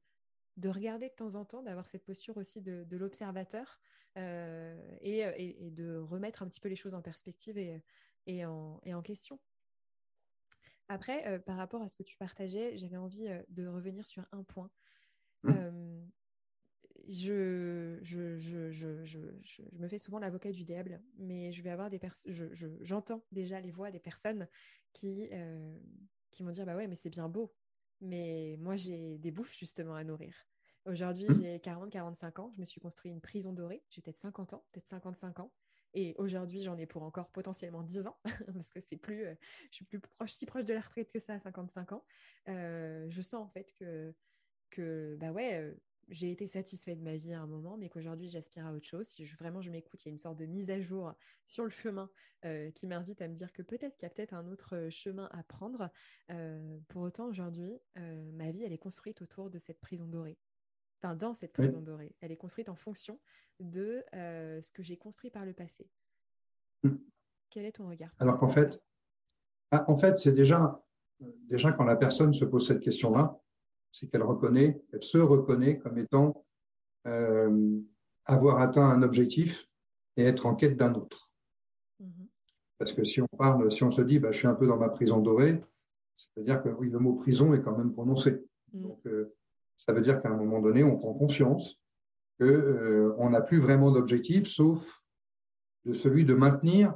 de regarder de temps en temps, d'avoir cette posture aussi de, de l'observateur euh, et, et, de remettre un petit peu les choses en perspective et, et, en, et en question. Après, euh, par rapport à ce que tu partageais, j'avais envie euh, de revenir sur un point. Mmh. Euh, je, je, je, je, me fais souvent l'avocat du diable, mais je vais avoir des personnes, j'entends déjà les voix des personnes qui, qui vont dire Bah ouais, mais c'est bien beau, mais moi j'ai des bouffes justement à nourrir. Aujourd'hui, mmh. j'ai 40-45 ans, je me suis construit une prison dorée, j'ai peut-être 50 ans, peut-être 55 ans. Et aujourd'hui, j'en ai pour encore potentiellement 10 ans, parce que c'est plus, euh, je suis plus proche, si proche de la retraite que ça à 55 ans. Euh, je sens en fait que, que bah ouais, euh, j'ai été satisfaite de ma vie à un moment, mais qu'aujourd'hui, j'aspire à autre chose. Si je, vraiment je m'écoute, il y a une sorte de mise à jour sur le chemin qui m'invite à me dire que peut-être qu'il y a peut-être un autre chemin à prendre. pour autant, aujourd'hui, ma vie, elle est construite autour de cette prison dorée enfin dans cette prison dorée. Elle est construite en fonction de euh, ce que j'ai construit par le passé. Hmm. Quel est ton regard Alors qu'en fait, ah, en fait, c'est déjà, déjà quand la personne se pose cette question-là, c'est qu'elle reconnaît, elle se reconnaît comme étant euh, avoir atteint un objectif et être en quête d'un autre. Mhm. Parce que si on parle, si on se dit, bah, je suis un peu dans ma prison dorée, c'est-à-dire que oui, le mot prison est quand même prononcé. Mhm. Donc, euh, ça veut dire qu'à un moment donné, on prend conscience qu'on euh, n'a plus vraiment d'objectif, sauf de celui de maintenir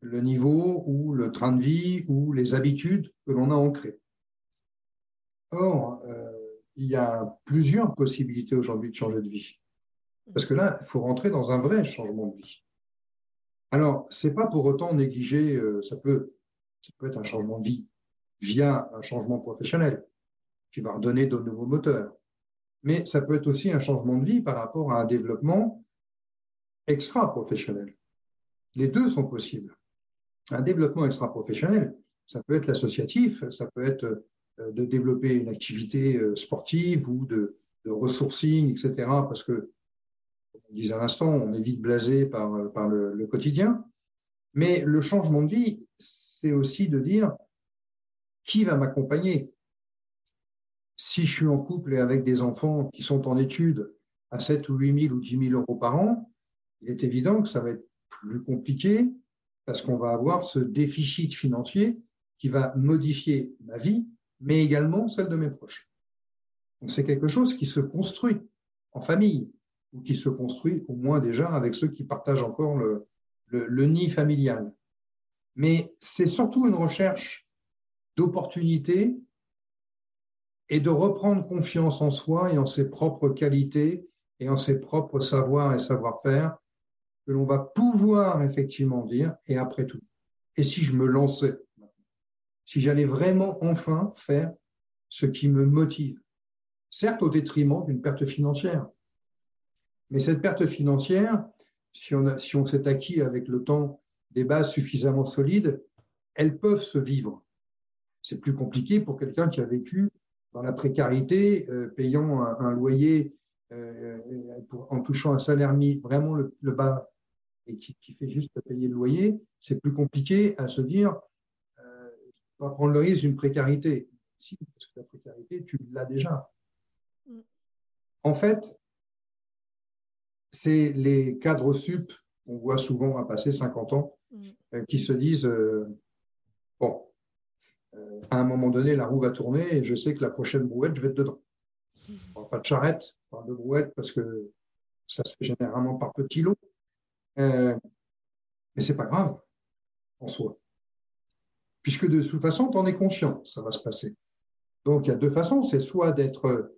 le niveau ou le train de vie ou les habitudes que l'on a ancrées. Or, euh, il y a plusieurs possibilités aujourd'hui de changer de vie. Parce que là, il faut rentrer dans un vrai changement de vie. Alors, c'est pas pour autant négliger, euh, ça, peut, être un changement de vie via un changement professionnel qui va redonner de nouveaux moteurs. Mais ça peut être aussi un changement de vie par rapport à un développement extra-professionnel. Les deux sont possibles. Un développement extra-professionnel, ça peut être l'associatif, ça peut être de développer une activité euh, sportive ou de, ressourcing, etc. Parce que, comme on disait à l'instant, on est vite blasé par, euh, par le, le quotidien. Mais le changement de vie, c'est aussi de dire qui va m'accompagner? Si je suis en couple et avec des enfants qui sont en études à 7 ou 8 000 ou 10 000 euros par an, il est évident que ça va être plus compliqué parce qu'on va avoir ce déficit financier qui va modifier ma vie, mais également celle de mes proches. C'est quelque chose qui se construit en famille ou qui se construit au moins déjà avec ceux qui partagent encore le, le, le nid familial. Mais c'est surtout une recherche d'opportunités et de reprendre confiance en soi et en ses propres qualités et en ses propres savoirs et savoir-faire que l'on va pouvoir effectivement dire, et après tout, et si je me lançais, si j'allais vraiment enfin faire ce qui me motive, certes au détriment d'une perte financière, mais cette perte financière, si on, s'est acquis avec le temps des bases suffisamment solides, elles peuvent se vivre. C'est plus compliqué pour quelqu'un qui a vécu dans la précarité, euh, payant un, loyer euh, en touchant un salaire mis vraiment le, bas et qui, fait juste payer le loyer, c'est plus compliqué à se dire, pas prendre le risque d'une précarité. Si, parce que la précarité, tu l'as déjà. Mm. En fait, c'est les cadres sup on voit souvent à passer 50 ans, mm. qui se disent Bon, à un moment donné, la roue va tourner et je sais que la prochaine brouette, je vais être dedans. pas de charrette, pas de brouette parce que ça se fait généralement par petits lots. Euh, mais c'est pas grave en soi. Puisque de toute façon, tu en es conscient, ça va se passer. Donc il y a deux façons, c'est soit d'être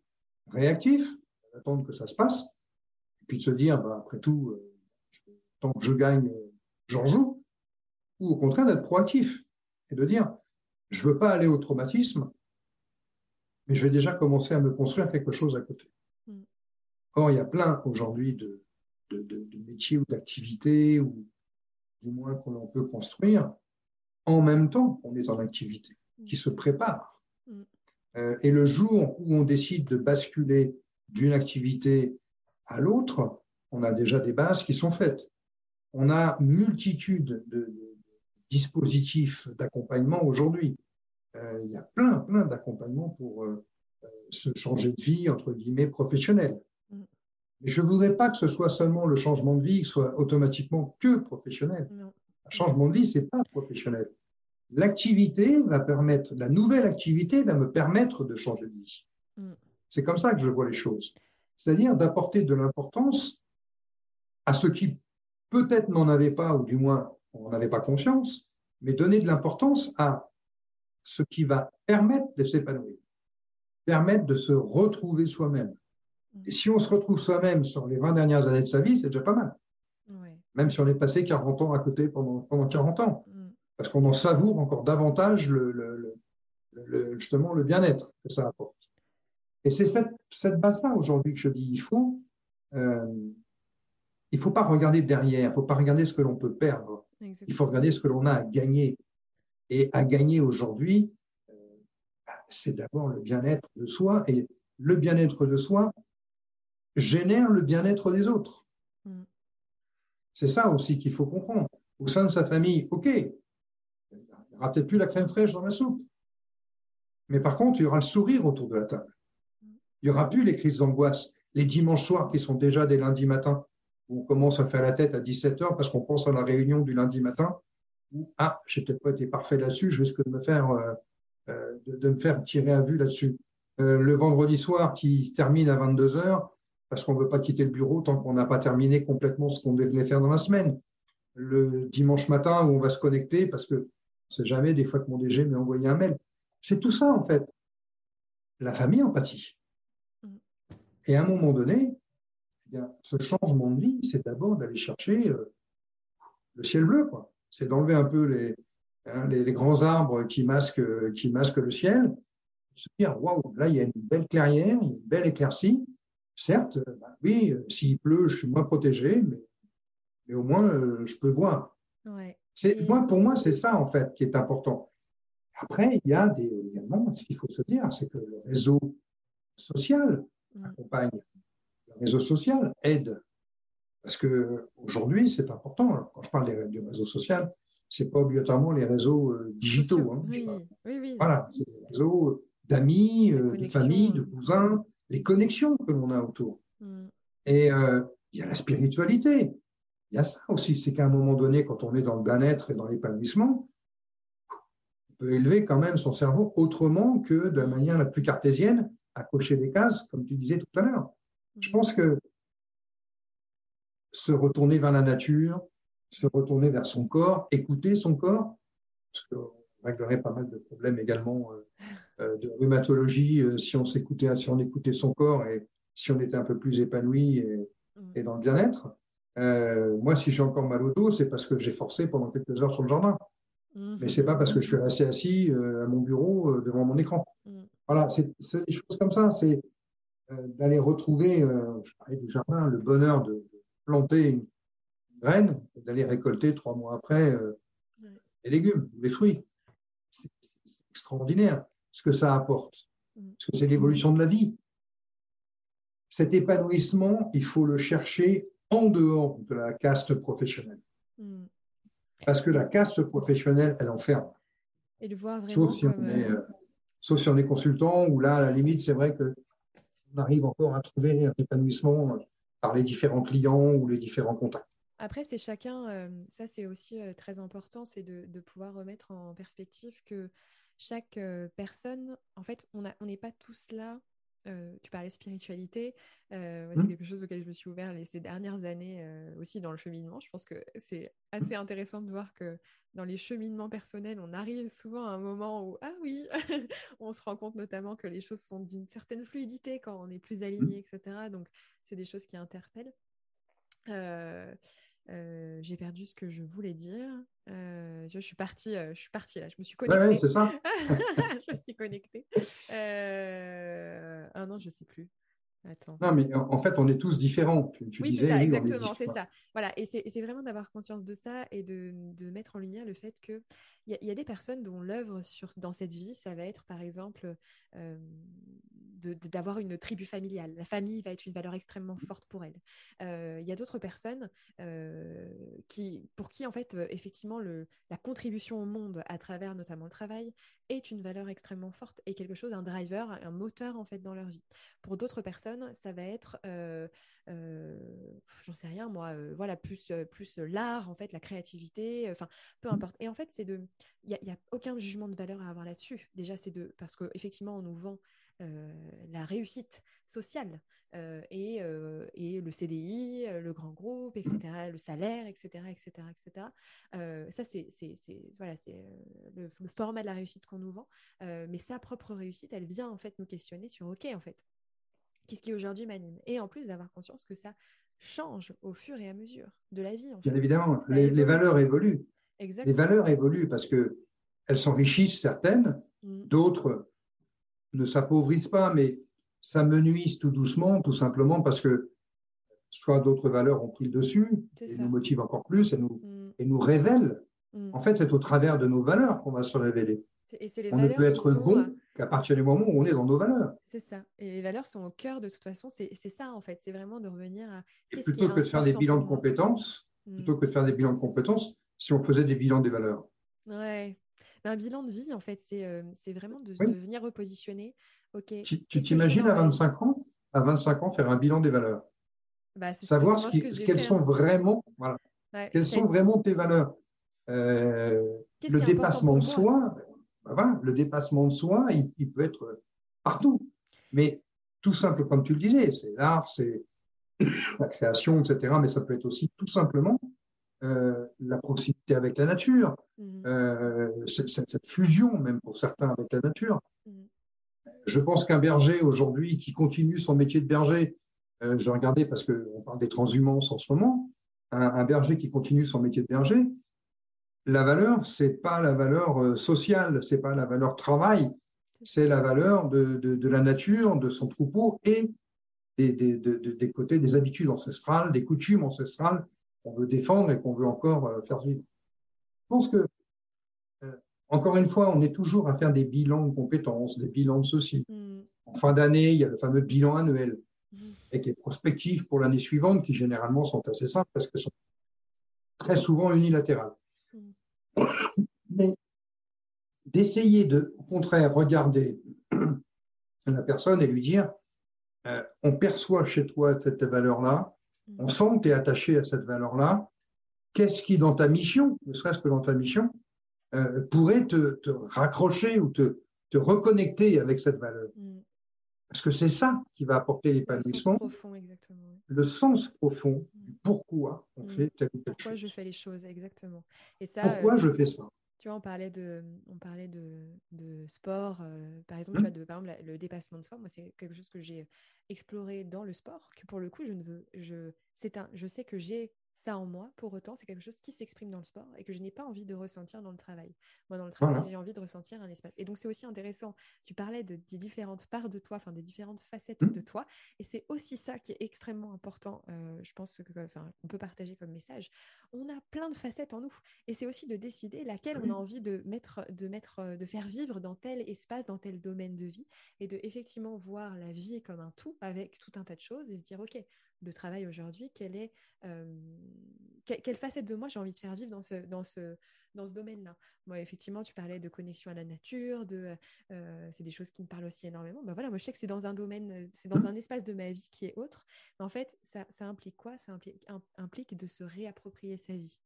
réactif, d'attendre que ça se passe, et puis de se dire, bah, après tout, euh, tant que je gagne, j'en joue, ou au contraire d'être proactif et de dire, je veux pas aller au traumatisme, mais je vais déjà commencer à me construire quelque chose à côté. Mm. Or, il y a plein aujourd'hui de, métiers ou d'activités, ou du moins qu'on peut construire, en même temps qu'on est en activité, mm. qui se préparent. Mm. Euh, et le jour où on décide de basculer d'une activité à l'autre, on a déjà des bases qui sont faites. On a multitude de dispositifs d'accompagnement aujourd'hui. Euh, il y a plein, plein d'accompagnements pour euh, euh, se changer de vie, entre guillemets, professionnelle. Mm. Mais je ne voudrais pas que ce soit seulement le changement de vie qui soit automatiquement que professionnel. Un changement de vie, ce n'est pas professionnel. L'activité va permettre, la nouvelle activité va me permettre de changer de vie. Mm. C'est comme ça que je vois les choses. C'est-à-dire d'apporter de l'importance à ce qui peut-être n'en avait pas, ou du moins on n'avait pas conscience, mais donner de l'importance à ce qui va permettre de s'épanouir, permettre de se retrouver soi-même. Et si on se retrouve soi-même sur les 20 dernières années de sa vie, c'est déjà pas mal. Même si on est passé 40 ans à côté pendant, pendant 40 ans. Mm. Parce qu'on en savoure encore davantage le, justement le bien-être que ça apporte. Et c'est cette, cette base-là aujourd'hui que je dis, il faut, euh, il faut pas regarder derrière, il faut pas regarder ce que l'on peut perdre. Il faut regarder ce que l'on a à gagner. Et à gagner aujourd'hui, euh, c'est d'abord le bien-être de soi. Et le bien-être de soi génère le bien-être des autres. Mm. C'est ça aussi qu'il faut comprendre. Au sein de sa famille, OK, il n'y aura peut-être plus la crème fraîche dans la soupe. Mais par contre, il y aura le sourire autour de la table. Il n'y aura plus les crises d'angoisse, les dimanches soirs qui sont déjà des lundis matins, où on commence à faire la tête à 17h parce qu'on pense à la réunion du lundi matin ah, j'ai peut-être pas été parfait là-dessus, je risque de me faire euh, euh, de, me faire tirer à vue là-dessus. Euh, le vendredi soir qui se termine à 22 heures parce qu'on ne veut pas quitter le bureau tant qu'on n'a pas terminé complètement ce qu'on devait faire dans la semaine. Le dimanche matin où on va se connecter parce que c'est jamais des fois que mon DG m'a envoyé un mail. C'est tout ça en fait. La famille empathie. Mm. Et à un moment donné, eh ce changement de vie, c'est d'abord d'aller chercher le ciel bleu, quoi c'est d'enlever un peu hein, les, les, grands arbres qui masquent, qui masquent le ciel, se dire waouh, là il y a une belle clairière, une belle éclaircie. Certes, bah oui, euh, s'il pleut, je suis moins protégé, mais, mais au moins euh, je peux voir. Moi, pour moi, c'est ça en fait qui est important. Après, il y a des, également, ce qu'il faut se dire, c'est que le réseau social accompagne, le réseau social aide parce que aujourd'hui, c'est important. Quand je parle du réseau social, c'est pas obligatoirement les réseaux euh, digitaux. Hein, oui, oui, oui. Voilà, c'est les réseaux d'amis, euh, de famille, de cousins, les connexions que l'on a autour. Mm. Et euh, il y a la spiritualité. Il y a ça aussi, c'est qu'à un moment donné, quand on est dans le bien-être et dans l'épanouissement, on peut élever quand même son cerveau autrement que de la manière la plus cartésienne, à cocher des cases, comme tu disais tout à l'heure. Je pense que se retourner vers la nature, se retourner vers son corps, écouter son corps, parce qu'on réglerait pas mal de problèmes également euh, de rhumatologie euh, si on s'écoutait, si on écoutait son corps et si on était un peu plus épanoui et, mm. dans le bien-être. moi, si j'ai encore mal au dos, c'est parce que j'ai forcé pendant quelques heures sur le jardin. Mm. Mais c'est pas parce que je suis resté assis à mon bureau devant mon écran. Mm. Voilà, c'est des choses comme ça. C'est d'aller retrouver, je parlais du jardin, le bonheur de, planter une graine et d'aller récolter trois mois après euh, les légumes, les fruits. C'est extraordinaire ce que ça apporte, mm. parce que c'est l'évolution de la vie. Cet épanouissement, il faut le chercher en dehors de la caste professionnelle. Mm. Parce que la caste professionnelle, elle enferme. Et le voir sauf, si on est, euh, euh, sauf si on est consultant, où là, à la limite, c'est vrai qu'on arrive encore à trouver un épanouissement par les différents clients ou les différents contacts. Après, c'est chacun, ça c'est aussi très important, c'est de, pouvoir remettre en perspective que chaque personne, en fait, on n'est pas tous là euh, tu parlais spiritualité, euh, c'est mmh. quelque chose auquel je me suis ouvert ces dernières années euh, aussi dans le cheminement. Je pense que c'est assez intéressant de voir que dans les cheminements personnels, on arrive souvent à un moment où, ah oui, on se rend compte notamment que les choses sont d'une certaine fluidité quand on est plus mmh. aligné, etc. Donc, c'est des choses qui interpellent. Euh, j'ai perdu ce que je voulais dire. Euh, je suis partie, euh, je suis partie là, je me suis connectée. Ouais, c'est ça. je me suis connectée. Ah non, je sais plus. Attends. Non, mais en fait, on est tous différents. oui, c'est ça, exactement, c'est ça. Voilà, et c'est vraiment d'avoir conscience de ça et de, de, mettre en lumière le fait qu'il y, y, a des personnes dont l'œuvre dans cette vie, ça va être par exemple d'avoir une tribu familiale. La famille va être une valeur extrêmement forte pour elle. Euh, il y a d'autres personnes euh, qui, pour qui, en fait, euh, effectivement, le, la contribution au monde à travers notamment le travail est une valeur extrêmement forte et quelque chose, un driver, un moteur, en fait, dans leur vie. Pour d'autres personnes, ça va être, j'en sais rien, moi, voilà, plus, plus l'art, en fait, la créativité, enfin, peu importe. Et en fait, c'est de, il n'y a, a, aucun jugement de valeur à avoir là-dessus. Déjà, c'est de, parce qu'effectivement, on nous vend euh, la réussite sociale euh, et, euh, et, le CDI, le grand groupe, etc., le salaire, etc., etc., etc. ça, c'est voilà, c'est le, le, format de la réussite qu'on nous vend. mais sa propre réussite, elle vient en fait nous questionner sur OK, en fait, qu'est-ce qui aujourd'hui m'anime Et en plus d'avoir conscience que ça change au fur et à mesure de la vie. En Bien évidemment, les, valeurs évoluent. Les valeurs évoluent parce que elles s'enrichissent certaines, mmh. d'autres ne s'appauvrissent pas, mais s'amenuisent tout doucement, tout simplement parce que soit d'autres valeurs ont pris le dessus et nous motivent encore plus et nous, mm. et nous révèlent. Mm. En fait, c'est au travers de nos valeurs qu'on va se révéler. on ne peut être bon euh, qu'à partir du moment où on est dans nos valeurs. C'est ça. Et les valeurs sont au cœur de toute façon. C'est ça, en fait. C'est vraiment de revenir à. plutôt que de faire des bilans de compétences, plutôt que de faire des bilans de compétences, si on faisait des bilans des valeurs. Ouais, un bilan de vie, en fait, c'est euh, vraiment de, venir repositionner. Ok. Tu t'imagines à 25 ans, à 25 ans, faire un bilan des valeurs? Bah, Savoir ce quelles sont hein. vraiment, voilà, quelles sont vraiment tes valeurs? Euh, le dépassement de soi, bah, le dépassement de soi, il, peut être partout. Mais tout simple, comme tu le disais, c'est l'art, c'est la création, etc. Mais ça peut être aussi tout simplement euh, la proximité avec la nature, mmh. euh, cette, fusion même pour certains avec la nature. Mmh. Je pense qu'un berger aujourd'hui qui continue son métier de berger, euh, je regardais parce qu'on parle des transhumances en ce moment, un, berger qui continue son métier de berger, la valeur, c'est pas la valeur sociale, c'est pas la valeur travail, c'est la valeur de, la nature, de son troupeau et des, des côtés des habitudes ancestrales, des coutumes ancestrales qu'on veut défendre et qu'on veut encore euh, faire vivre. Je pense que, euh, encore une fois, on est toujours à faire des bilans de compétences, des bilans de ceci. Mm. En fin d'année, il y a le fameux bilan annuel mm. avec les prospectives pour l'année suivante qui généralement sont assez simples parce qu'elles sont très souvent unilatérales. Mm. Mais d'essayer de, au contraire, regarder la personne et lui dire, euh, on perçoit chez toi cette valeur-là, on sent que tu es attaché à cette valeur-là. Qu'est-ce qui, dans ta mission, ne serait-ce que dans ta mission, euh, pourrait te, raccrocher ou te, reconnecter avec cette valeur? Mm. Parce que c'est ça qui va apporter l'épanouissement. Le sens profond mm. du pourquoi on mm. fait telle ou telle pourquoi je fais les choses, exactement. Et ça, pourquoi euh, je fais ça? tu vois, on parlait de, on parlait de, sport, euh, par exemple, tu vois, de, par exemple, le dépassement de soi. Moi, c'est quelque chose que j'ai exploré dans le sport, que pour le coup, je ne veux, je, c'est un, je sais que j'ai ça en moi, pour autant, c'est quelque chose qui s'exprime dans le sport et que je n'ai pas envie de ressentir dans le travail. Moi, dans le travail, j'ai envie de ressentir un espace. Et donc, c'est aussi intéressant. Tu parlais de, des différentes parts de toi, enfin, des différentes facettes mmh. de toi. Et c'est aussi ça qui est extrêmement important. Euh, je pense que, on peut partager comme message. On a plein de facettes en nous. Et c'est aussi de décider laquelle on a envie de mettre, de mettre, euh, de faire vivre dans tel espace, dans tel domaine de vie. Et de effectivement voir la vie comme un tout avec tout un tas de choses et se dire, OK, de travail aujourd'hui, quelle est, quelle facette de moi j'ai envie de faire vivre dans ce, dans ce, dans ce domaine-là. Moi, effectivement, tu parlais de connexion à la nature, de, euh, c'est des choses qui me parlent aussi énormément. Bah voilà, moi, je sais que c'est dans un domaine, euh, c'est dans un espace de ma vie qui est autre. Mais en fait, ça, ça implique quoi? Ça implique, implique de se réapproprier sa vie.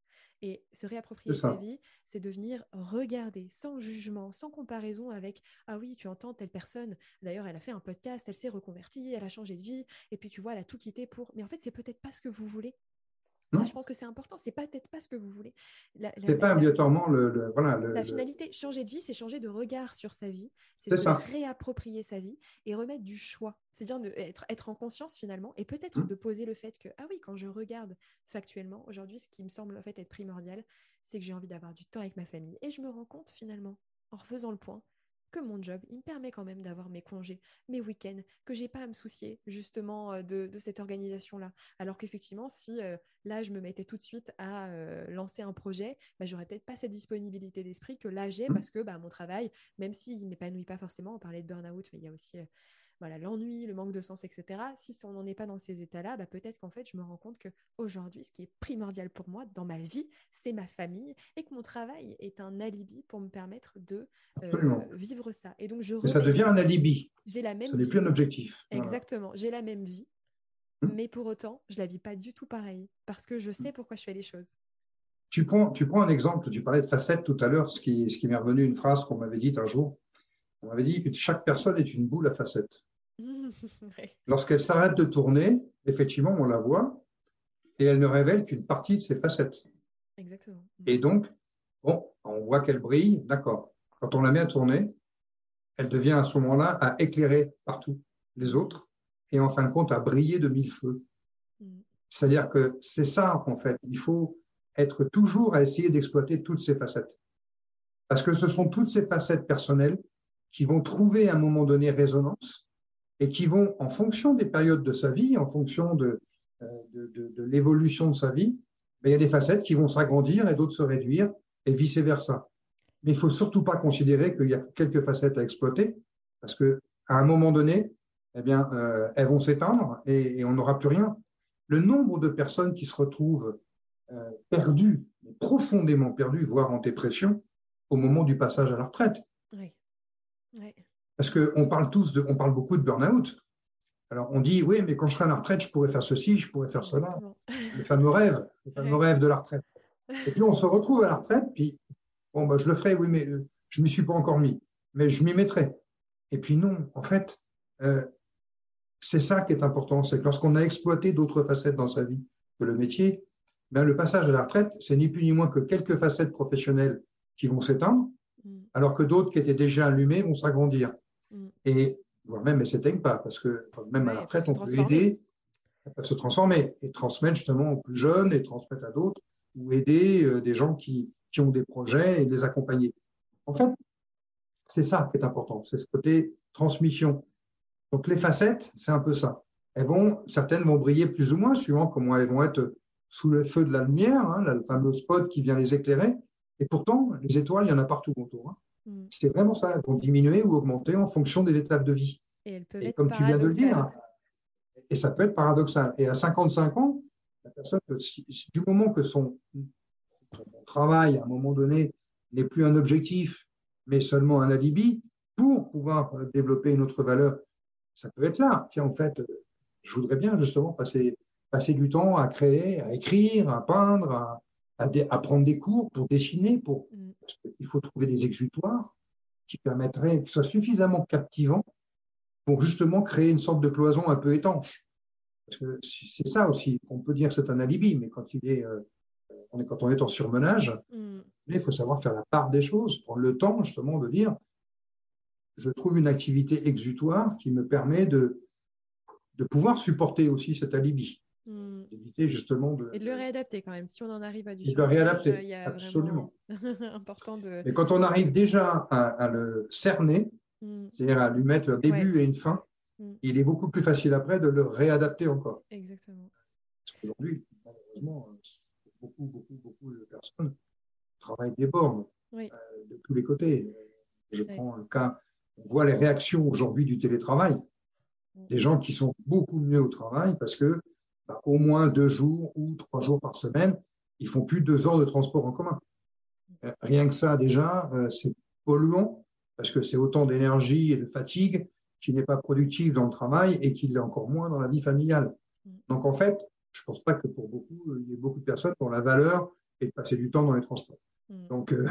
Et se réapproprier sa vie, c'est de venir regarder sans jugement, sans comparaison avec Ah oui, tu entends telle personne. D'ailleurs, elle a fait un podcast, elle s'est reconvertie, elle a changé de vie. Et puis tu vois, elle a tout quitté pour. Mais en fait, c'est peut-être pas ce que vous voulez. Ça, je pense que c'est important. C'est peut-être pas ce que vous voulez. C'est pas obligatoirement le, voilà, la finalité. Changer de vie, c'est changer de regard sur sa vie. C'est se réapproprier sa vie et remettre du choix. C'est-à-dire être, être en conscience finalement et peut-être mmh. de poser le fait que ah oui, quand je regarde factuellement aujourd'hui, ce qui me semble en fait être primordial, c'est que j'ai envie d'avoir du temps avec ma famille et je me rends compte finalement en refaisant le point que mon job, il me permet quand même d'avoir mes congés, mes week-ends, que j'ai pas à me soucier justement euh, de, cette organisation-là. Alors qu'effectivement, si euh, là, je me mettais tout de suite à euh, lancer un projet, bah, j'aurais peut-être pas cette disponibilité d'esprit que là j'ai mmh. parce que bah, mon travail, même s'il m'épanouit pas forcément, on parlait de burn-out, mais il y a aussi voilà l'ennui, le manque de sens, etc. Si on n'en est pas dans ces états-là, bah, peut-être qu'en fait, je me rends compte que aujourd'hui, ce qui est primordial pour moi dans ma vie, c'est ma famille et que mon travail est un alibi pour me permettre de euh, vivre ça. Et donc, je ça devient un alibi. J'ai la même. Ce n'est plus un objectif. Exactement. J'ai la même vie, hum. mais pour autant, je la vis pas du tout pareil parce que je sais pourquoi je fais les choses. Tu prends, tu prends un exemple, tu parlais de facettes tout à l'heure, ce qui, ce qui m'est revenu une phrase qu'on m'avait dite un jour. On m'avait dit que chaque personne est une boule à facettes. Lorsqu'elle s'arrête de tourner, effectivement, on la voit et elle ne révèle qu'une partie de ses facettes. Exactement. Et donc, bon, on voit qu'elle brille, d'accord. Quand on la met à tourner, elle devient à ce moment-là à éclairer partout les autres et en fin de compte à briller de mille feux. Mm. C'est-à-dire que c'est ça, en fait. Il faut être toujours à essayer d'exploiter toutes ces facettes. Parce que ce sont toutes ces facettes personnelles qui vont trouver à un moment donné résonance et qui vont, en fonction des périodes de sa vie, en fonction de, euh, l'évolution de sa vie, ben, il y a des facettes qui vont s'agrandir et d'autres se réduire, et vice-versa. Mais il faut surtout pas considérer qu'il y a quelques facettes à exploiter, parce que à un moment donné, eh bien, euh, elles vont s'éteindre et, on n'aura plus rien. Le nombre de personnes qui se retrouvent euh, perdues, profondément perdues, voire en dépression, au moment du passage à la retraite. Oui. Oui. Parce qu'on parle tous de, on parle beaucoup de burn-out. Alors on dit, oui, mais quand je serai à la retraite, je pourrais faire ceci, je pourrais faire cela. Le fameux rêve, le fameux rêve de la retraite. Et puis on se retrouve à la retraite, puis bon, bah, je le ferai, oui, mais euh, je ne m'y suis pas encore mis, mais je m'y mettrai. Et puis non, en fait, euh, c'est ça qui est important, c'est que lorsqu'on a exploité d'autres facettes dans sa vie que le métier, ben, le passage à la retraite, c'est ni plus ni moins que quelques facettes professionnelles qui vont s'éteindre, mm. alors que d'autres qui étaient déjà allumées vont s'agrandir. Mm. Et voire même, elles ne s'éteignent pas, parce que même à la retraite, on peut aider, elles peuvent se transformer et transmettre justement aux plus jeunes et transmettre à d'autres, ou aider euh, des gens qui, qui ont des projets et les accompagner. En fait, c'est ça qui est important, c'est ce côté transmission. Donc les facettes, c'est un peu ça. Elles vont, certaines vont briller plus ou moins, suivant comment elles vont être sous le feu de la lumière, hein, le fameux spot qui vient les éclairer. Et pourtant, les étoiles, il y en a partout autour. Hein. Mm. C'est vraiment ça. Elles vont diminuer ou augmenter en fonction des étapes de vie. Et, comme tu viens de le dire, et ça peut être paradoxal. Et à 55 ans, la personne, du moment que son, travail, à un moment donné, n'est plus un objectif, mais seulement un alibi, pour pouvoir euh, développer une autre valeur, ça peut être là. Tiens, en fait, je voudrais bien justement passer, passer du temps à créer, à écrire, à peindre, à, à, prendre des cours pour dessiner, pour, mm. il faut trouver des exutoires qui permettraient, qui soient suffisamment captivants pour justement créer une sorte de cloison un peu étanche. Parce que c'est ça aussi, on peut dire que c'est un alibi, mais quand il est, euh, on est, quand on est en surmenage, mm. il faut savoir faire la part des choses, prendre le temps justement de dire, je trouve une activité exutoire qui me permet de, de pouvoir supporter aussi cet alibi. Hmm. justement de. Et de le réadapter quand même, si on en arrive à du Et de le réadapter, absolument. important de. Mais quand on arrive déjà à, le cerner, hmm. c'est-à-dire à lui mettre un début et une fin, hmm. il est beaucoup plus facile après de le réadapter encore. Exactement. Parce qu'aujourd'hui, malheureusement, beaucoup, beaucoup, beaucoup de personnes travaillent des bornes euh, de tous les côtés. Je prends le cas, on voit les réactions aujourd'hui du télétravail. Des gens qui sont beaucoup mieux au travail parce que au moins deux jours ou trois jours par semaine, ils font plus de deux heures de transport en commun. Rien que ça, déjà, c'est polluant parce que c'est autant d'énergie et de fatigue qui n'est pas productive dans le travail et qui l'est encore moins dans la vie familiale. Donc en fait, je ne pense pas que pour beaucoup, il y ait beaucoup de personnes ont la valeur et de passer du temps dans les transports. Mm. Donc euh,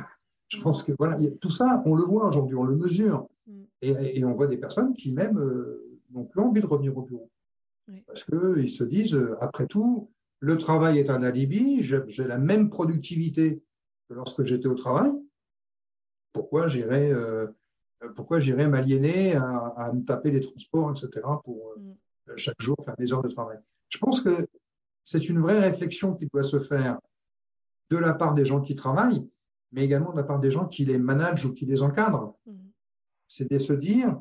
je pense que voilà, tout ça, on le voit aujourd'hui, on le mesure. Mm. Et, on voit des personnes qui même euh, n'ont plus envie de revenir au bureau. Parce qu'ils se disent, euh, après tout, le travail est un alibi, j'ai la même productivité que lorsque j'étais au travail. Pourquoi j'irais euh, pourquoi j'irais m'aliéner à, me taper les transports, etc., pour euh, mm. chaque jour faire des heures de travail? Je pense que c'est une vraie réflexion qui doit se faire de la part des gens qui travaillent, mais également de la part des gens qui les managent ou qui les encadrent. Mm. C'est de se dire,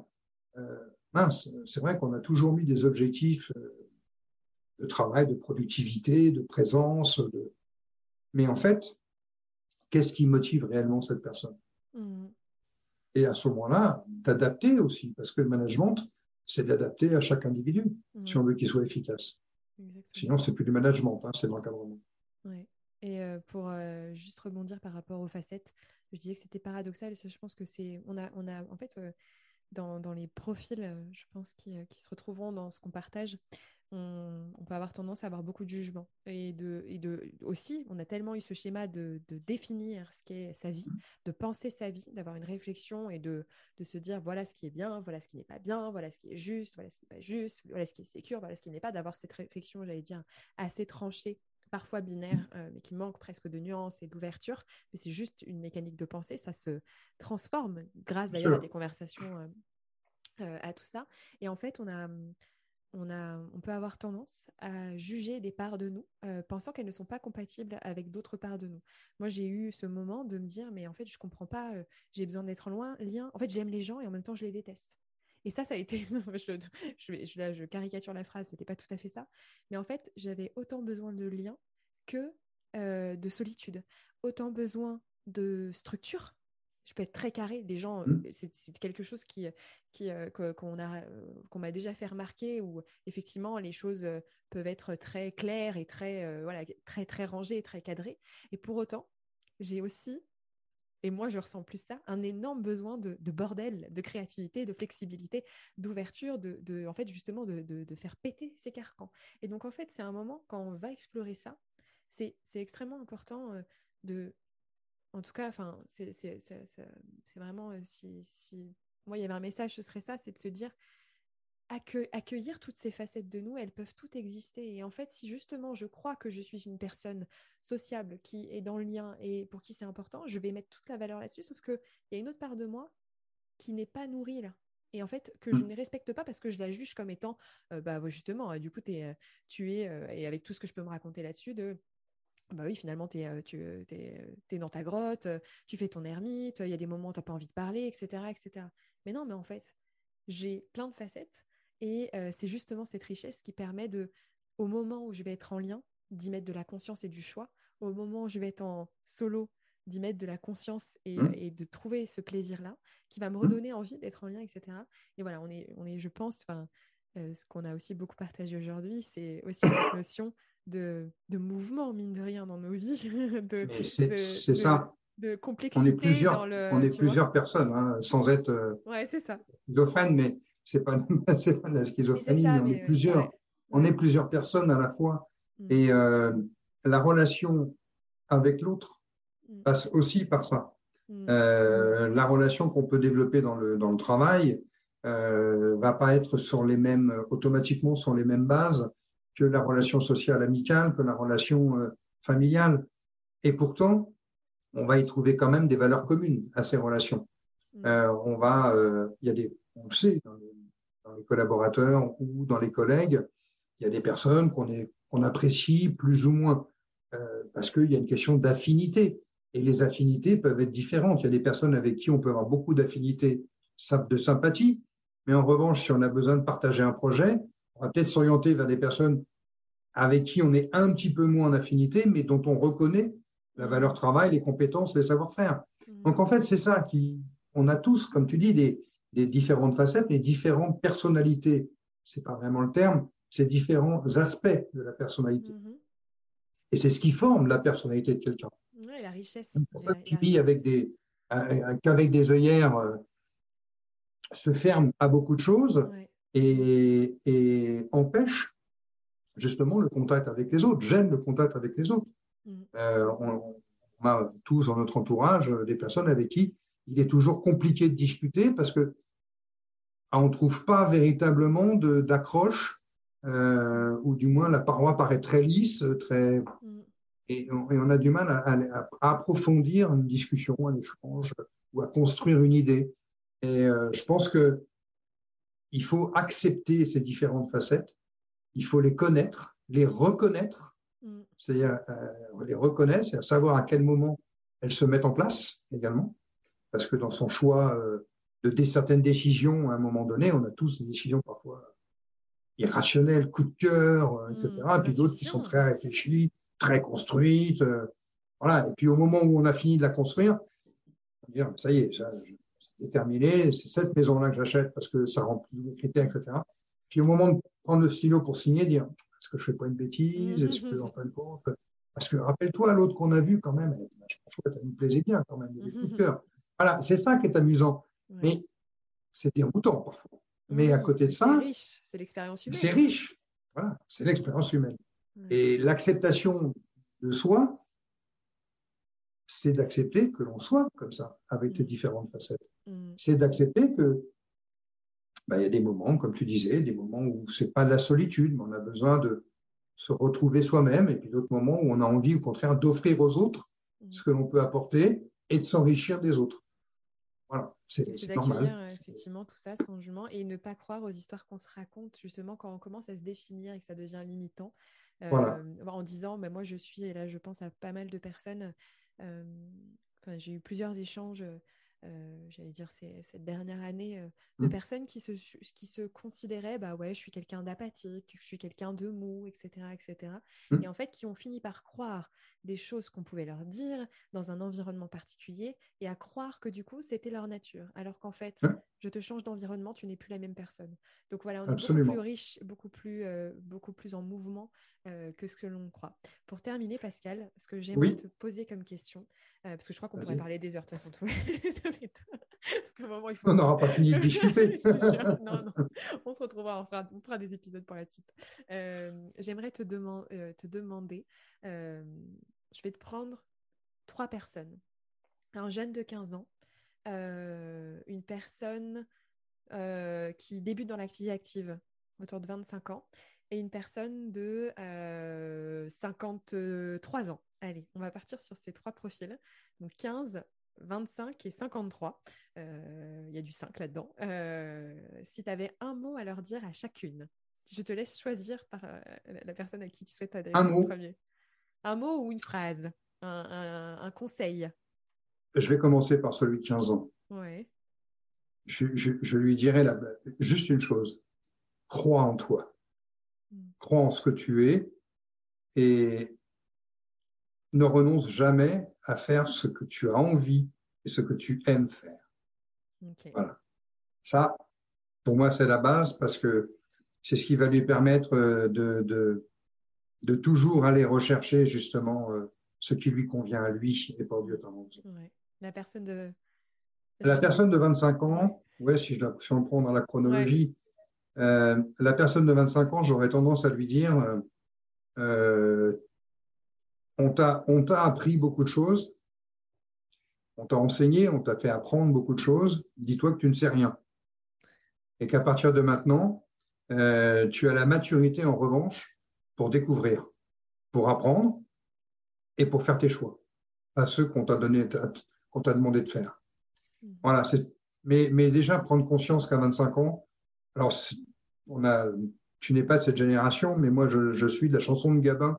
euh, mince, c'est vrai qu'on a toujours mis des objectifs de travail, de productivité, de présence, de... mais en fait, qu'est-ce qui motive réellement cette personne? Mm. Et à ce moment-là, d'adapter aussi, parce que le management, c'est d'adapter à chaque individu, si on veut qu'il soit efficace. Sinon, c'est plus du management, hein, c'est de l'encadrement. Ouais. Et euh, pour euh, juste rebondir par rapport aux facettes, je disais que c'était paradoxal. Et ça, je pense que c'est. On a, on a, en fait, euh, dans, dans, les profils, je pense, qui, qui se retrouveront dans ce qu'on partage, on, peut avoir tendance à avoir beaucoup de jugement. Et, de, et de, aussi, on a tellement eu ce schéma de, définir ce qu'est sa vie, de penser sa vie, d'avoir une réflexion et de, de se dire voilà ce qui est bien, voilà ce qui n'est pas bien, voilà ce qui est juste, voilà ce qui n'est pas juste, voilà ce qui est sécure, voilà ce qui n'est pas, d'avoir cette réflexion, j'allais dire, assez tranchée parfois binaire, euh, mais qui manque presque de nuances et d'ouverture. Mais c'est juste une mécanique de pensée, ça se transforme grâce d'ailleurs à des conversations, euh, euh, à tout ça. Et en fait, on a on, peut avoir tendance à juger des parts de nous, euh, pensant qu'elles ne sont pas compatibles avec d'autres parts de nous. Moi, j'ai eu ce moment de me dire, mais en fait, je comprends pas, euh, j'ai besoin d'être loin, lien. En fait, j'aime les gens et en même temps, je les déteste. Et ça, ça a été, je, je, je, caricature la phrase, c'était pas tout à fait ça. Mais en fait, j'avais autant besoin de lien que euh, de solitude, autant besoin de structure je peux être très carré. Les gens, mmh. c'est quelque chose qui, qui euh, qu'on a, euh, qu'on m'a déjà fait remarquer où effectivement les choses euh, peuvent être très claires et très, voilà, très très rangées et très cadrées. Et pour autant, j'ai aussi, et moi je ressens plus ça, un énorme besoin de, bordel, de créativité, de flexibilité, d'ouverture, de, en fait justement de, faire péter ces carcans. Et donc en fait, c'est un moment quand on va explorer ça, c'est extrêmement important de en tout cas, enfin, c'est vraiment euh, si, si, moi il y avait un message, ce serait ça, c'est de se dire accueillir toutes ces facettes de nous, elles peuvent toutes exister. Et en fait, si justement je crois que je suis une personne sociable qui est dans le lien et pour qui c'est important, je vais mettre toute la valeur là-dessus. Sauf qu'il y a une autre part de moi qui n'est pas nourrie là. Et en fait, que je mmh. ne respecte pas parce que je la juge comme étant, euh, bah justement, euh, du coup, es, tu es, et avec tout ce que je peux me raconter là-dessus, de bah oui, finalement, tu es, euh, euh, es, dans ta grotte, euh, tu fais ton ermite, il y a des moments où tu n'as pas envie de parler, etc., etc. Mais non, mais en fait, j'ai plein de facettes et c'est justement cette richesse qui permet de, au moment où je vais être en lien, d'y mettre de la conscience et du choix, au moment où je vais être en solo, d'y mettre de la conscience et, mmh. de trouver ce plaisir-là, qui va me redonner envie d'être en lien, etc. Et voilà, on est, on est je pense, ce qu'on a aussi beaucoup partagé aujourd'hui, c'est aussi cette notion de, de mouvement, mine de rien, dans nos vies. c'est ça. De complexité. On est plusieurs, on est plusieurs personnes, hein, sans être euh, ouais, ça. mais c'est pas, pas la schizophrénie, on, est plusieurs, on est plusieurs personnes à la fois. Mm. Et euh, la relation avec l'autre mm. passe aussi par ça. Mm. Euh, la relation qu'on peut développer dans le, dans le travail euh, va pas être sur les mêmes, automatiquement sur les mêmes bases que la relation sociale amicale, que la relation euh, familiale. Et pourtant, on va y trouver quand même des valeurs communes à ces relations. Mm. On va, il y a des, on le sait, dans les, collaborateurs ou dans les collègues, il y a des personnes qu'on qu'on apprécie plus ou moins parce qu'il y a une question d'affinité. Et les affinités peuvent être différentes. Il y a des personnes avec qui on peut avoir beaucoup d'affinités, de sympathie, mais en revanche, si on a besoin de partager un projet, on va peut-être s'orienter vers des personnes avec qui on est un petit peu moins en affinité, mais dont on reconnaît la valeur travail, les compétences, les savoir-faire. Mm. Donc en fait, c'est ça qui, on a tous, comme tu dis, des, différentes facettes, des différentes personnalités. C'est pas vraiment le terme, c'est différents aspects de la personnalité. Mm-hmm. Et c'est ce qui forme la personnalité de quelqu'un. Oui, la richesse. Pour ça, qui vit avec des, qu'avec des œillères euh, se ferme à beaucoup de choses et, et, empêche justement le contact avec les autres, gêne le contact avec les autres. Mm. Euh, on, a tous dans notre entourage des personnes avec qui il est toujours compliqué de discuter parce que ah, on ne trouve pas véritablement d'accroche, euh, ou du moins la paroi paraît très lisse, très, mm. et, on, a du mal à, approfondir une discussion, un échange, ou à construire une idée. Et euh, je pense que il faut accepter ces différentes facettes, il faut les connaître, les reconnaître, mm. c'est-à-dire euh, les reconnaître, c'est-à-dire savoir à quel moment elles se mettent en place également, parce que dans son choix euh, de certaines décisions, à un moment donné, on a tous des décisions parfois irrationnelles, coup de cœur, euh, etc. et mmh, puis d'autres qui sont très réfléchies, très construites. Euh, voilà. Et puis au moment où on a fini de la construire, on dire, ça y est, c'est terminé, c'est cette maison-là que j'achète parce que ça remplit les critères, etc. Puis au moment de prendre le stylo pour signer, dire, est-ce que je fais pas une bêtise Est-ce que, en fin de compte, parce que rappelle-toi l'autre qu'on a vu quand même, je pense que ça nous plaisait bien quand même, des coups de cœur. Voilà, c'est ça qui est amusant. Mais c'est déroutant parfois. Mais à côté de ça. C'est riche, c'est l'expérience humaine. C'est riche. Voilà, c'est l'expérience humaine. Et l'acceptation de soi, c'est d'accepter que l'on soit comme ça, avec ses mm. différentes facettes. Mm. C'est d'accepter que bah, il y a des moments, comme tu disais, des moments où c'est pas de la solitude, mais on a besoin de se retrouver soi-même, et puis d'autres moments où on a envie, au contraire, d'offrir aux autres ce que l'on peut apporter et de s'enrichir des autres. Voilà, c'est normal. Euh, effectivement tout ça sans jugement et ne pas croire aux histoires qu'on se raconte justement quand on commence à se définir et que ça devient limitant. Euh, en disant, bah, moi je suis, et là je pense à pas mal de personnes, euh, j'ai eu plusieurs échanges euh, j'allais dire, cette dernière année, euh, de mmh. personnes qui se, qui se considéraient, bah ouais, je suis quelqu'un d'apathique, je suis quelqu'un de mou, etc., etc. Mmh. Et en fait, qui ont fini par croire des choses qu'on pouvait leur dire dans un environnement particulier et à croire que du coup, c'était leur nature. Alors qu'en fait, je te change d'environnement, tu n'es plus la même personne. Donc voilà, on est beaucoup plus riche, beaucoup plus, euh, beaucoup plus en mouvement que ce que l'on croit. Pour terminer, Pascal, ce que j'aimerais te poser comme question, parce que je crois qu'on pourrait parler des heures de toute façon. On n'aura pas fini de discuter. non, non. On se retrouvera, on fera, on fera des épisodes pour la suite. Euh, j'aimerais te, euh, te, demander, euh, je vais te prendre trois personnes. Un jeune de 15 ans, une personne qui débute dans l'activité active autour de 25 ans et une personne de 53 ans. Allez, on va partir sur ces trois profils. Donc 15, 25 et 53. Euh, il y a du 5 là-dedans. Euh, si tu avais un mot à leur dire à chacune, je te laisse choisir par euh, la personne à qui tu souhaites adresser un premier. Un mot ou une phrase, un, conseil. Je vais commencer par celui de 15 ans. Ouais. Je, lui dirais juste une chose. Crois en toi. Hmm. Crois en ce que tu es et ne renonce jamais à faire ce que tu as envie et ce que tu aimes faire. Voilà. Ça, pour moi, c'est la base parce que c'est ce qui va lui permettre euh, de, de, de toujours aller rechercher justement euh, ce qui lui convient à lui et pas au lieu ouais. La personne de. La personne de 25 ans, ouais, si, je, si on prend dans la chronologie, euh, la personne de 25 ans, j'aurais tendance à lui dire euh, on t'a appris beaucoup de choses, on t'a enseigné, on t'a fait apprendre beaucoup de choses. Dis-toi que tu ne sais rien. Et qu'à partir de maintenant, euh, tu as la maturité en revanche pour découvrir, pour apprendre et pour faire tes choix, pas ceux qu'on t'a donné, qu'on t'a demandé de faire. Voilà, mais, mais déjà prendre conscience qu'à 25 ans, alors on a, tu n'es pas de cette génération, mais moi je, je suis de la chanson de Gabin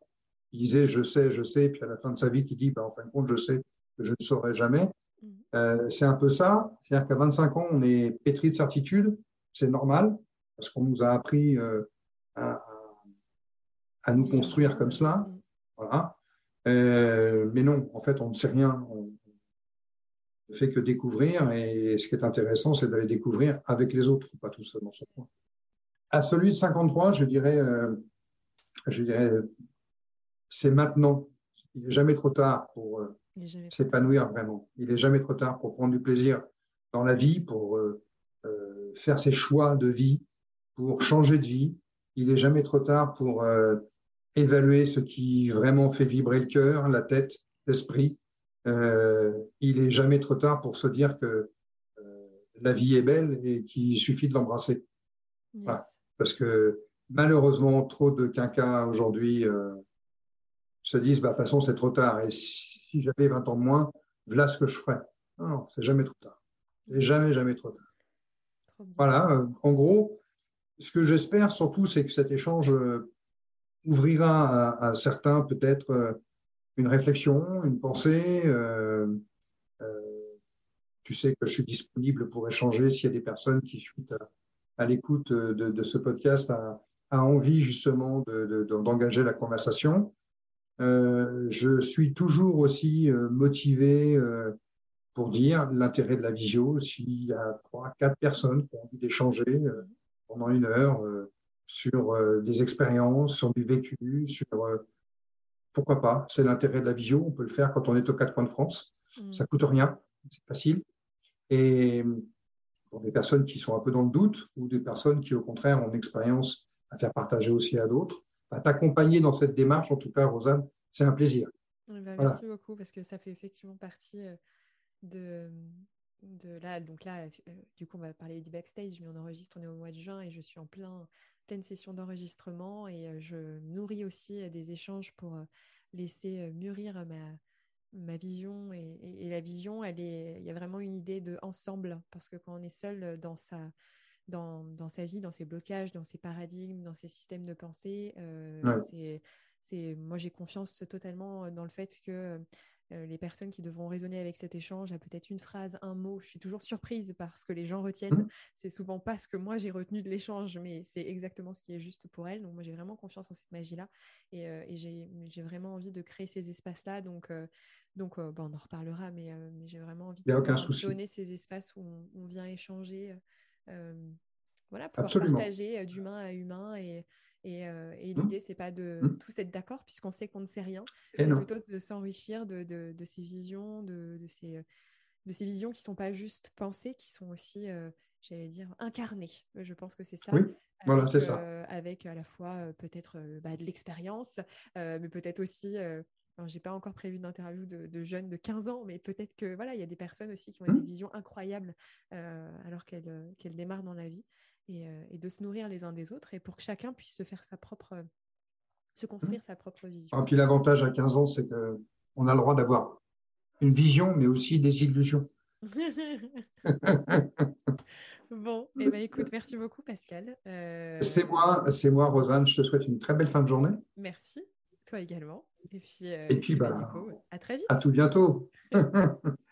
il disait je sais, je sais, puis à la fin de sa vie, il dit bah, en fin de compte, je sais que je ne saurai jamais. Mm. Euh, c'est un peu ça, c'est-à-dire qu'à 25 ans, on est pétri de certitude, c'est normal, parce qu'on nous a appris euh, à, à, nous construire comme cela. Mm. Voilà. Euh, mais non, en fait, on ne sait rien. On ne fait que découvrir, et ce qui est intéressant, c'est d'aller découvrir avec les autres, pas tout seul dans son coin. À celui de 53, je dirais, euh, je dirais c'est maintenant. Il n'est jamais trop tard pour euh, s'épanouir vraiment. Il n'est jamais trop tard pour prendre du plaisir dans la vie, pour euh, euh, faire ses choix de vie, pour changer de vie. Il n'est jamais trop tard pour évaluer ce qui vraiment fait vibrer le cœur, la tête, l'esprit. Il n'est jamais trop tard pour se dire que la vie est belle et qu'il suffit de l'embrasser. Parce que malheureusement, trop de quinquas aujourd'hui se disent, bah, de toute façon, c'est trop tard. Et si j'avais 20 ans de moins, voilà ce que je ferais. Non, c'est jamais trop tard. C'est jamais, jamais trop tard. voilà, euh, en gros, ce que j'espère surtout, c'est que cet échange euh, ouvrira à, certains peut-être euh, une réflexion, une pensée. tu sais que je suis disponible pour échanger s'il y a des personnes qui, suite à, l'écoute de, ce podcast, a, envie justement d'engager la conversation. Euh, je suis toujours aussi euh, motivé euh, pour dire l'intérêt de la visio. S'il y a trois, quatre personnes qui ont envie d'échanger pendant une heure sur des expériences, sur du vécu, sur pourquoi pas? C'est l'intérêt de la visio. On peut le faire quand on est aux quatre coins de France. Mm. Ça coûte rien, c'est facile. Et pour des personnes qui sont un peu dans le doute ou des personnes qui, au contraire, ont une expérience à faire partager aussi à d'autres, à t'accompagner dans cette démarche. En tout cas, Rosanne, c'est un plaisir. Bah, merci beaucoup parce que ça fait effectivement partie euh, de, de là. Donc là, euh, du coup, on va parler du backstage, mais on enregistre, on est au mois de juin et je suis en plein, pleine session d'enregistrement et euh, je nourris aussi des échanges pour laisser mûrir ma, ma vision et, la vision, elle est, il y a vraiment une idée de ensemble parce que quand on est seul dans sa dans, dans, sa vie, dans ses blocages, dans ses paradigmes, dans ses systèmes de pensée. Euh, c'est, moi, j'ai confiance totalement dans le fait que euh, les personnes qui devront raisonner avec cet échange a peut-être une phrase, un mot. Je suis toujours surprise parce que les gens retiennent. Mmh. C'est souvent pas ce que moi j'ai retenu de l'échange, mais c'est exactement ce qui est juste pour elles. Donc moi j'ai vraiment confiance en cette magie-là et, euh, et j'ai, vraiment envie de créer ces espaces-là. Donc donc on en reparlera, mais, j'ai vraiment envie de donner ces espaces où on, on vient échanger euh, voilà, pouvoir partager euh, d'humain à humain et, et, euh, et mmh. l'idée, c'est pas de mmh. tous être d'accord puisqu'on sait qu'on ne sait rien, c'est plutôt de s'enrichir de, de, de, ces visions, de, de, ces, de ces visions qui sont pas juste pensées, qui sont aussi, j'allais dire, incarnées. Je pense que c'est ça. Oui, voilà, c'est ça. avec à la fois peut-être bah, de l'expérience, mais peut-être aussi j'ai pas encore prévu d'interview de, de, jeunes de 15 ans, mais peut-être que voilà, il y a des personnes aussi qui ont des mmh. visions incroyables euh, alors qu'elles qu'elles démarrent dans la vie euh, et, de se nourrir les uns des autres et pour que chacun puisse se faire sa propre, se construire mmh. sa propre vision. Et ah, puis l'avantage à 15 ans, c'est qu'on a le droit d'avoir une vision, mais aussi des illusions. bon, eh ben, écoute, merci beaucoup Pascal. Euh, c'est moi, c'est moi Rosanne, je te souhaite une très belle fin de journée. Merci. Toi également. Et puis, euh, et puis, bah, à très vite. À tout bientôt.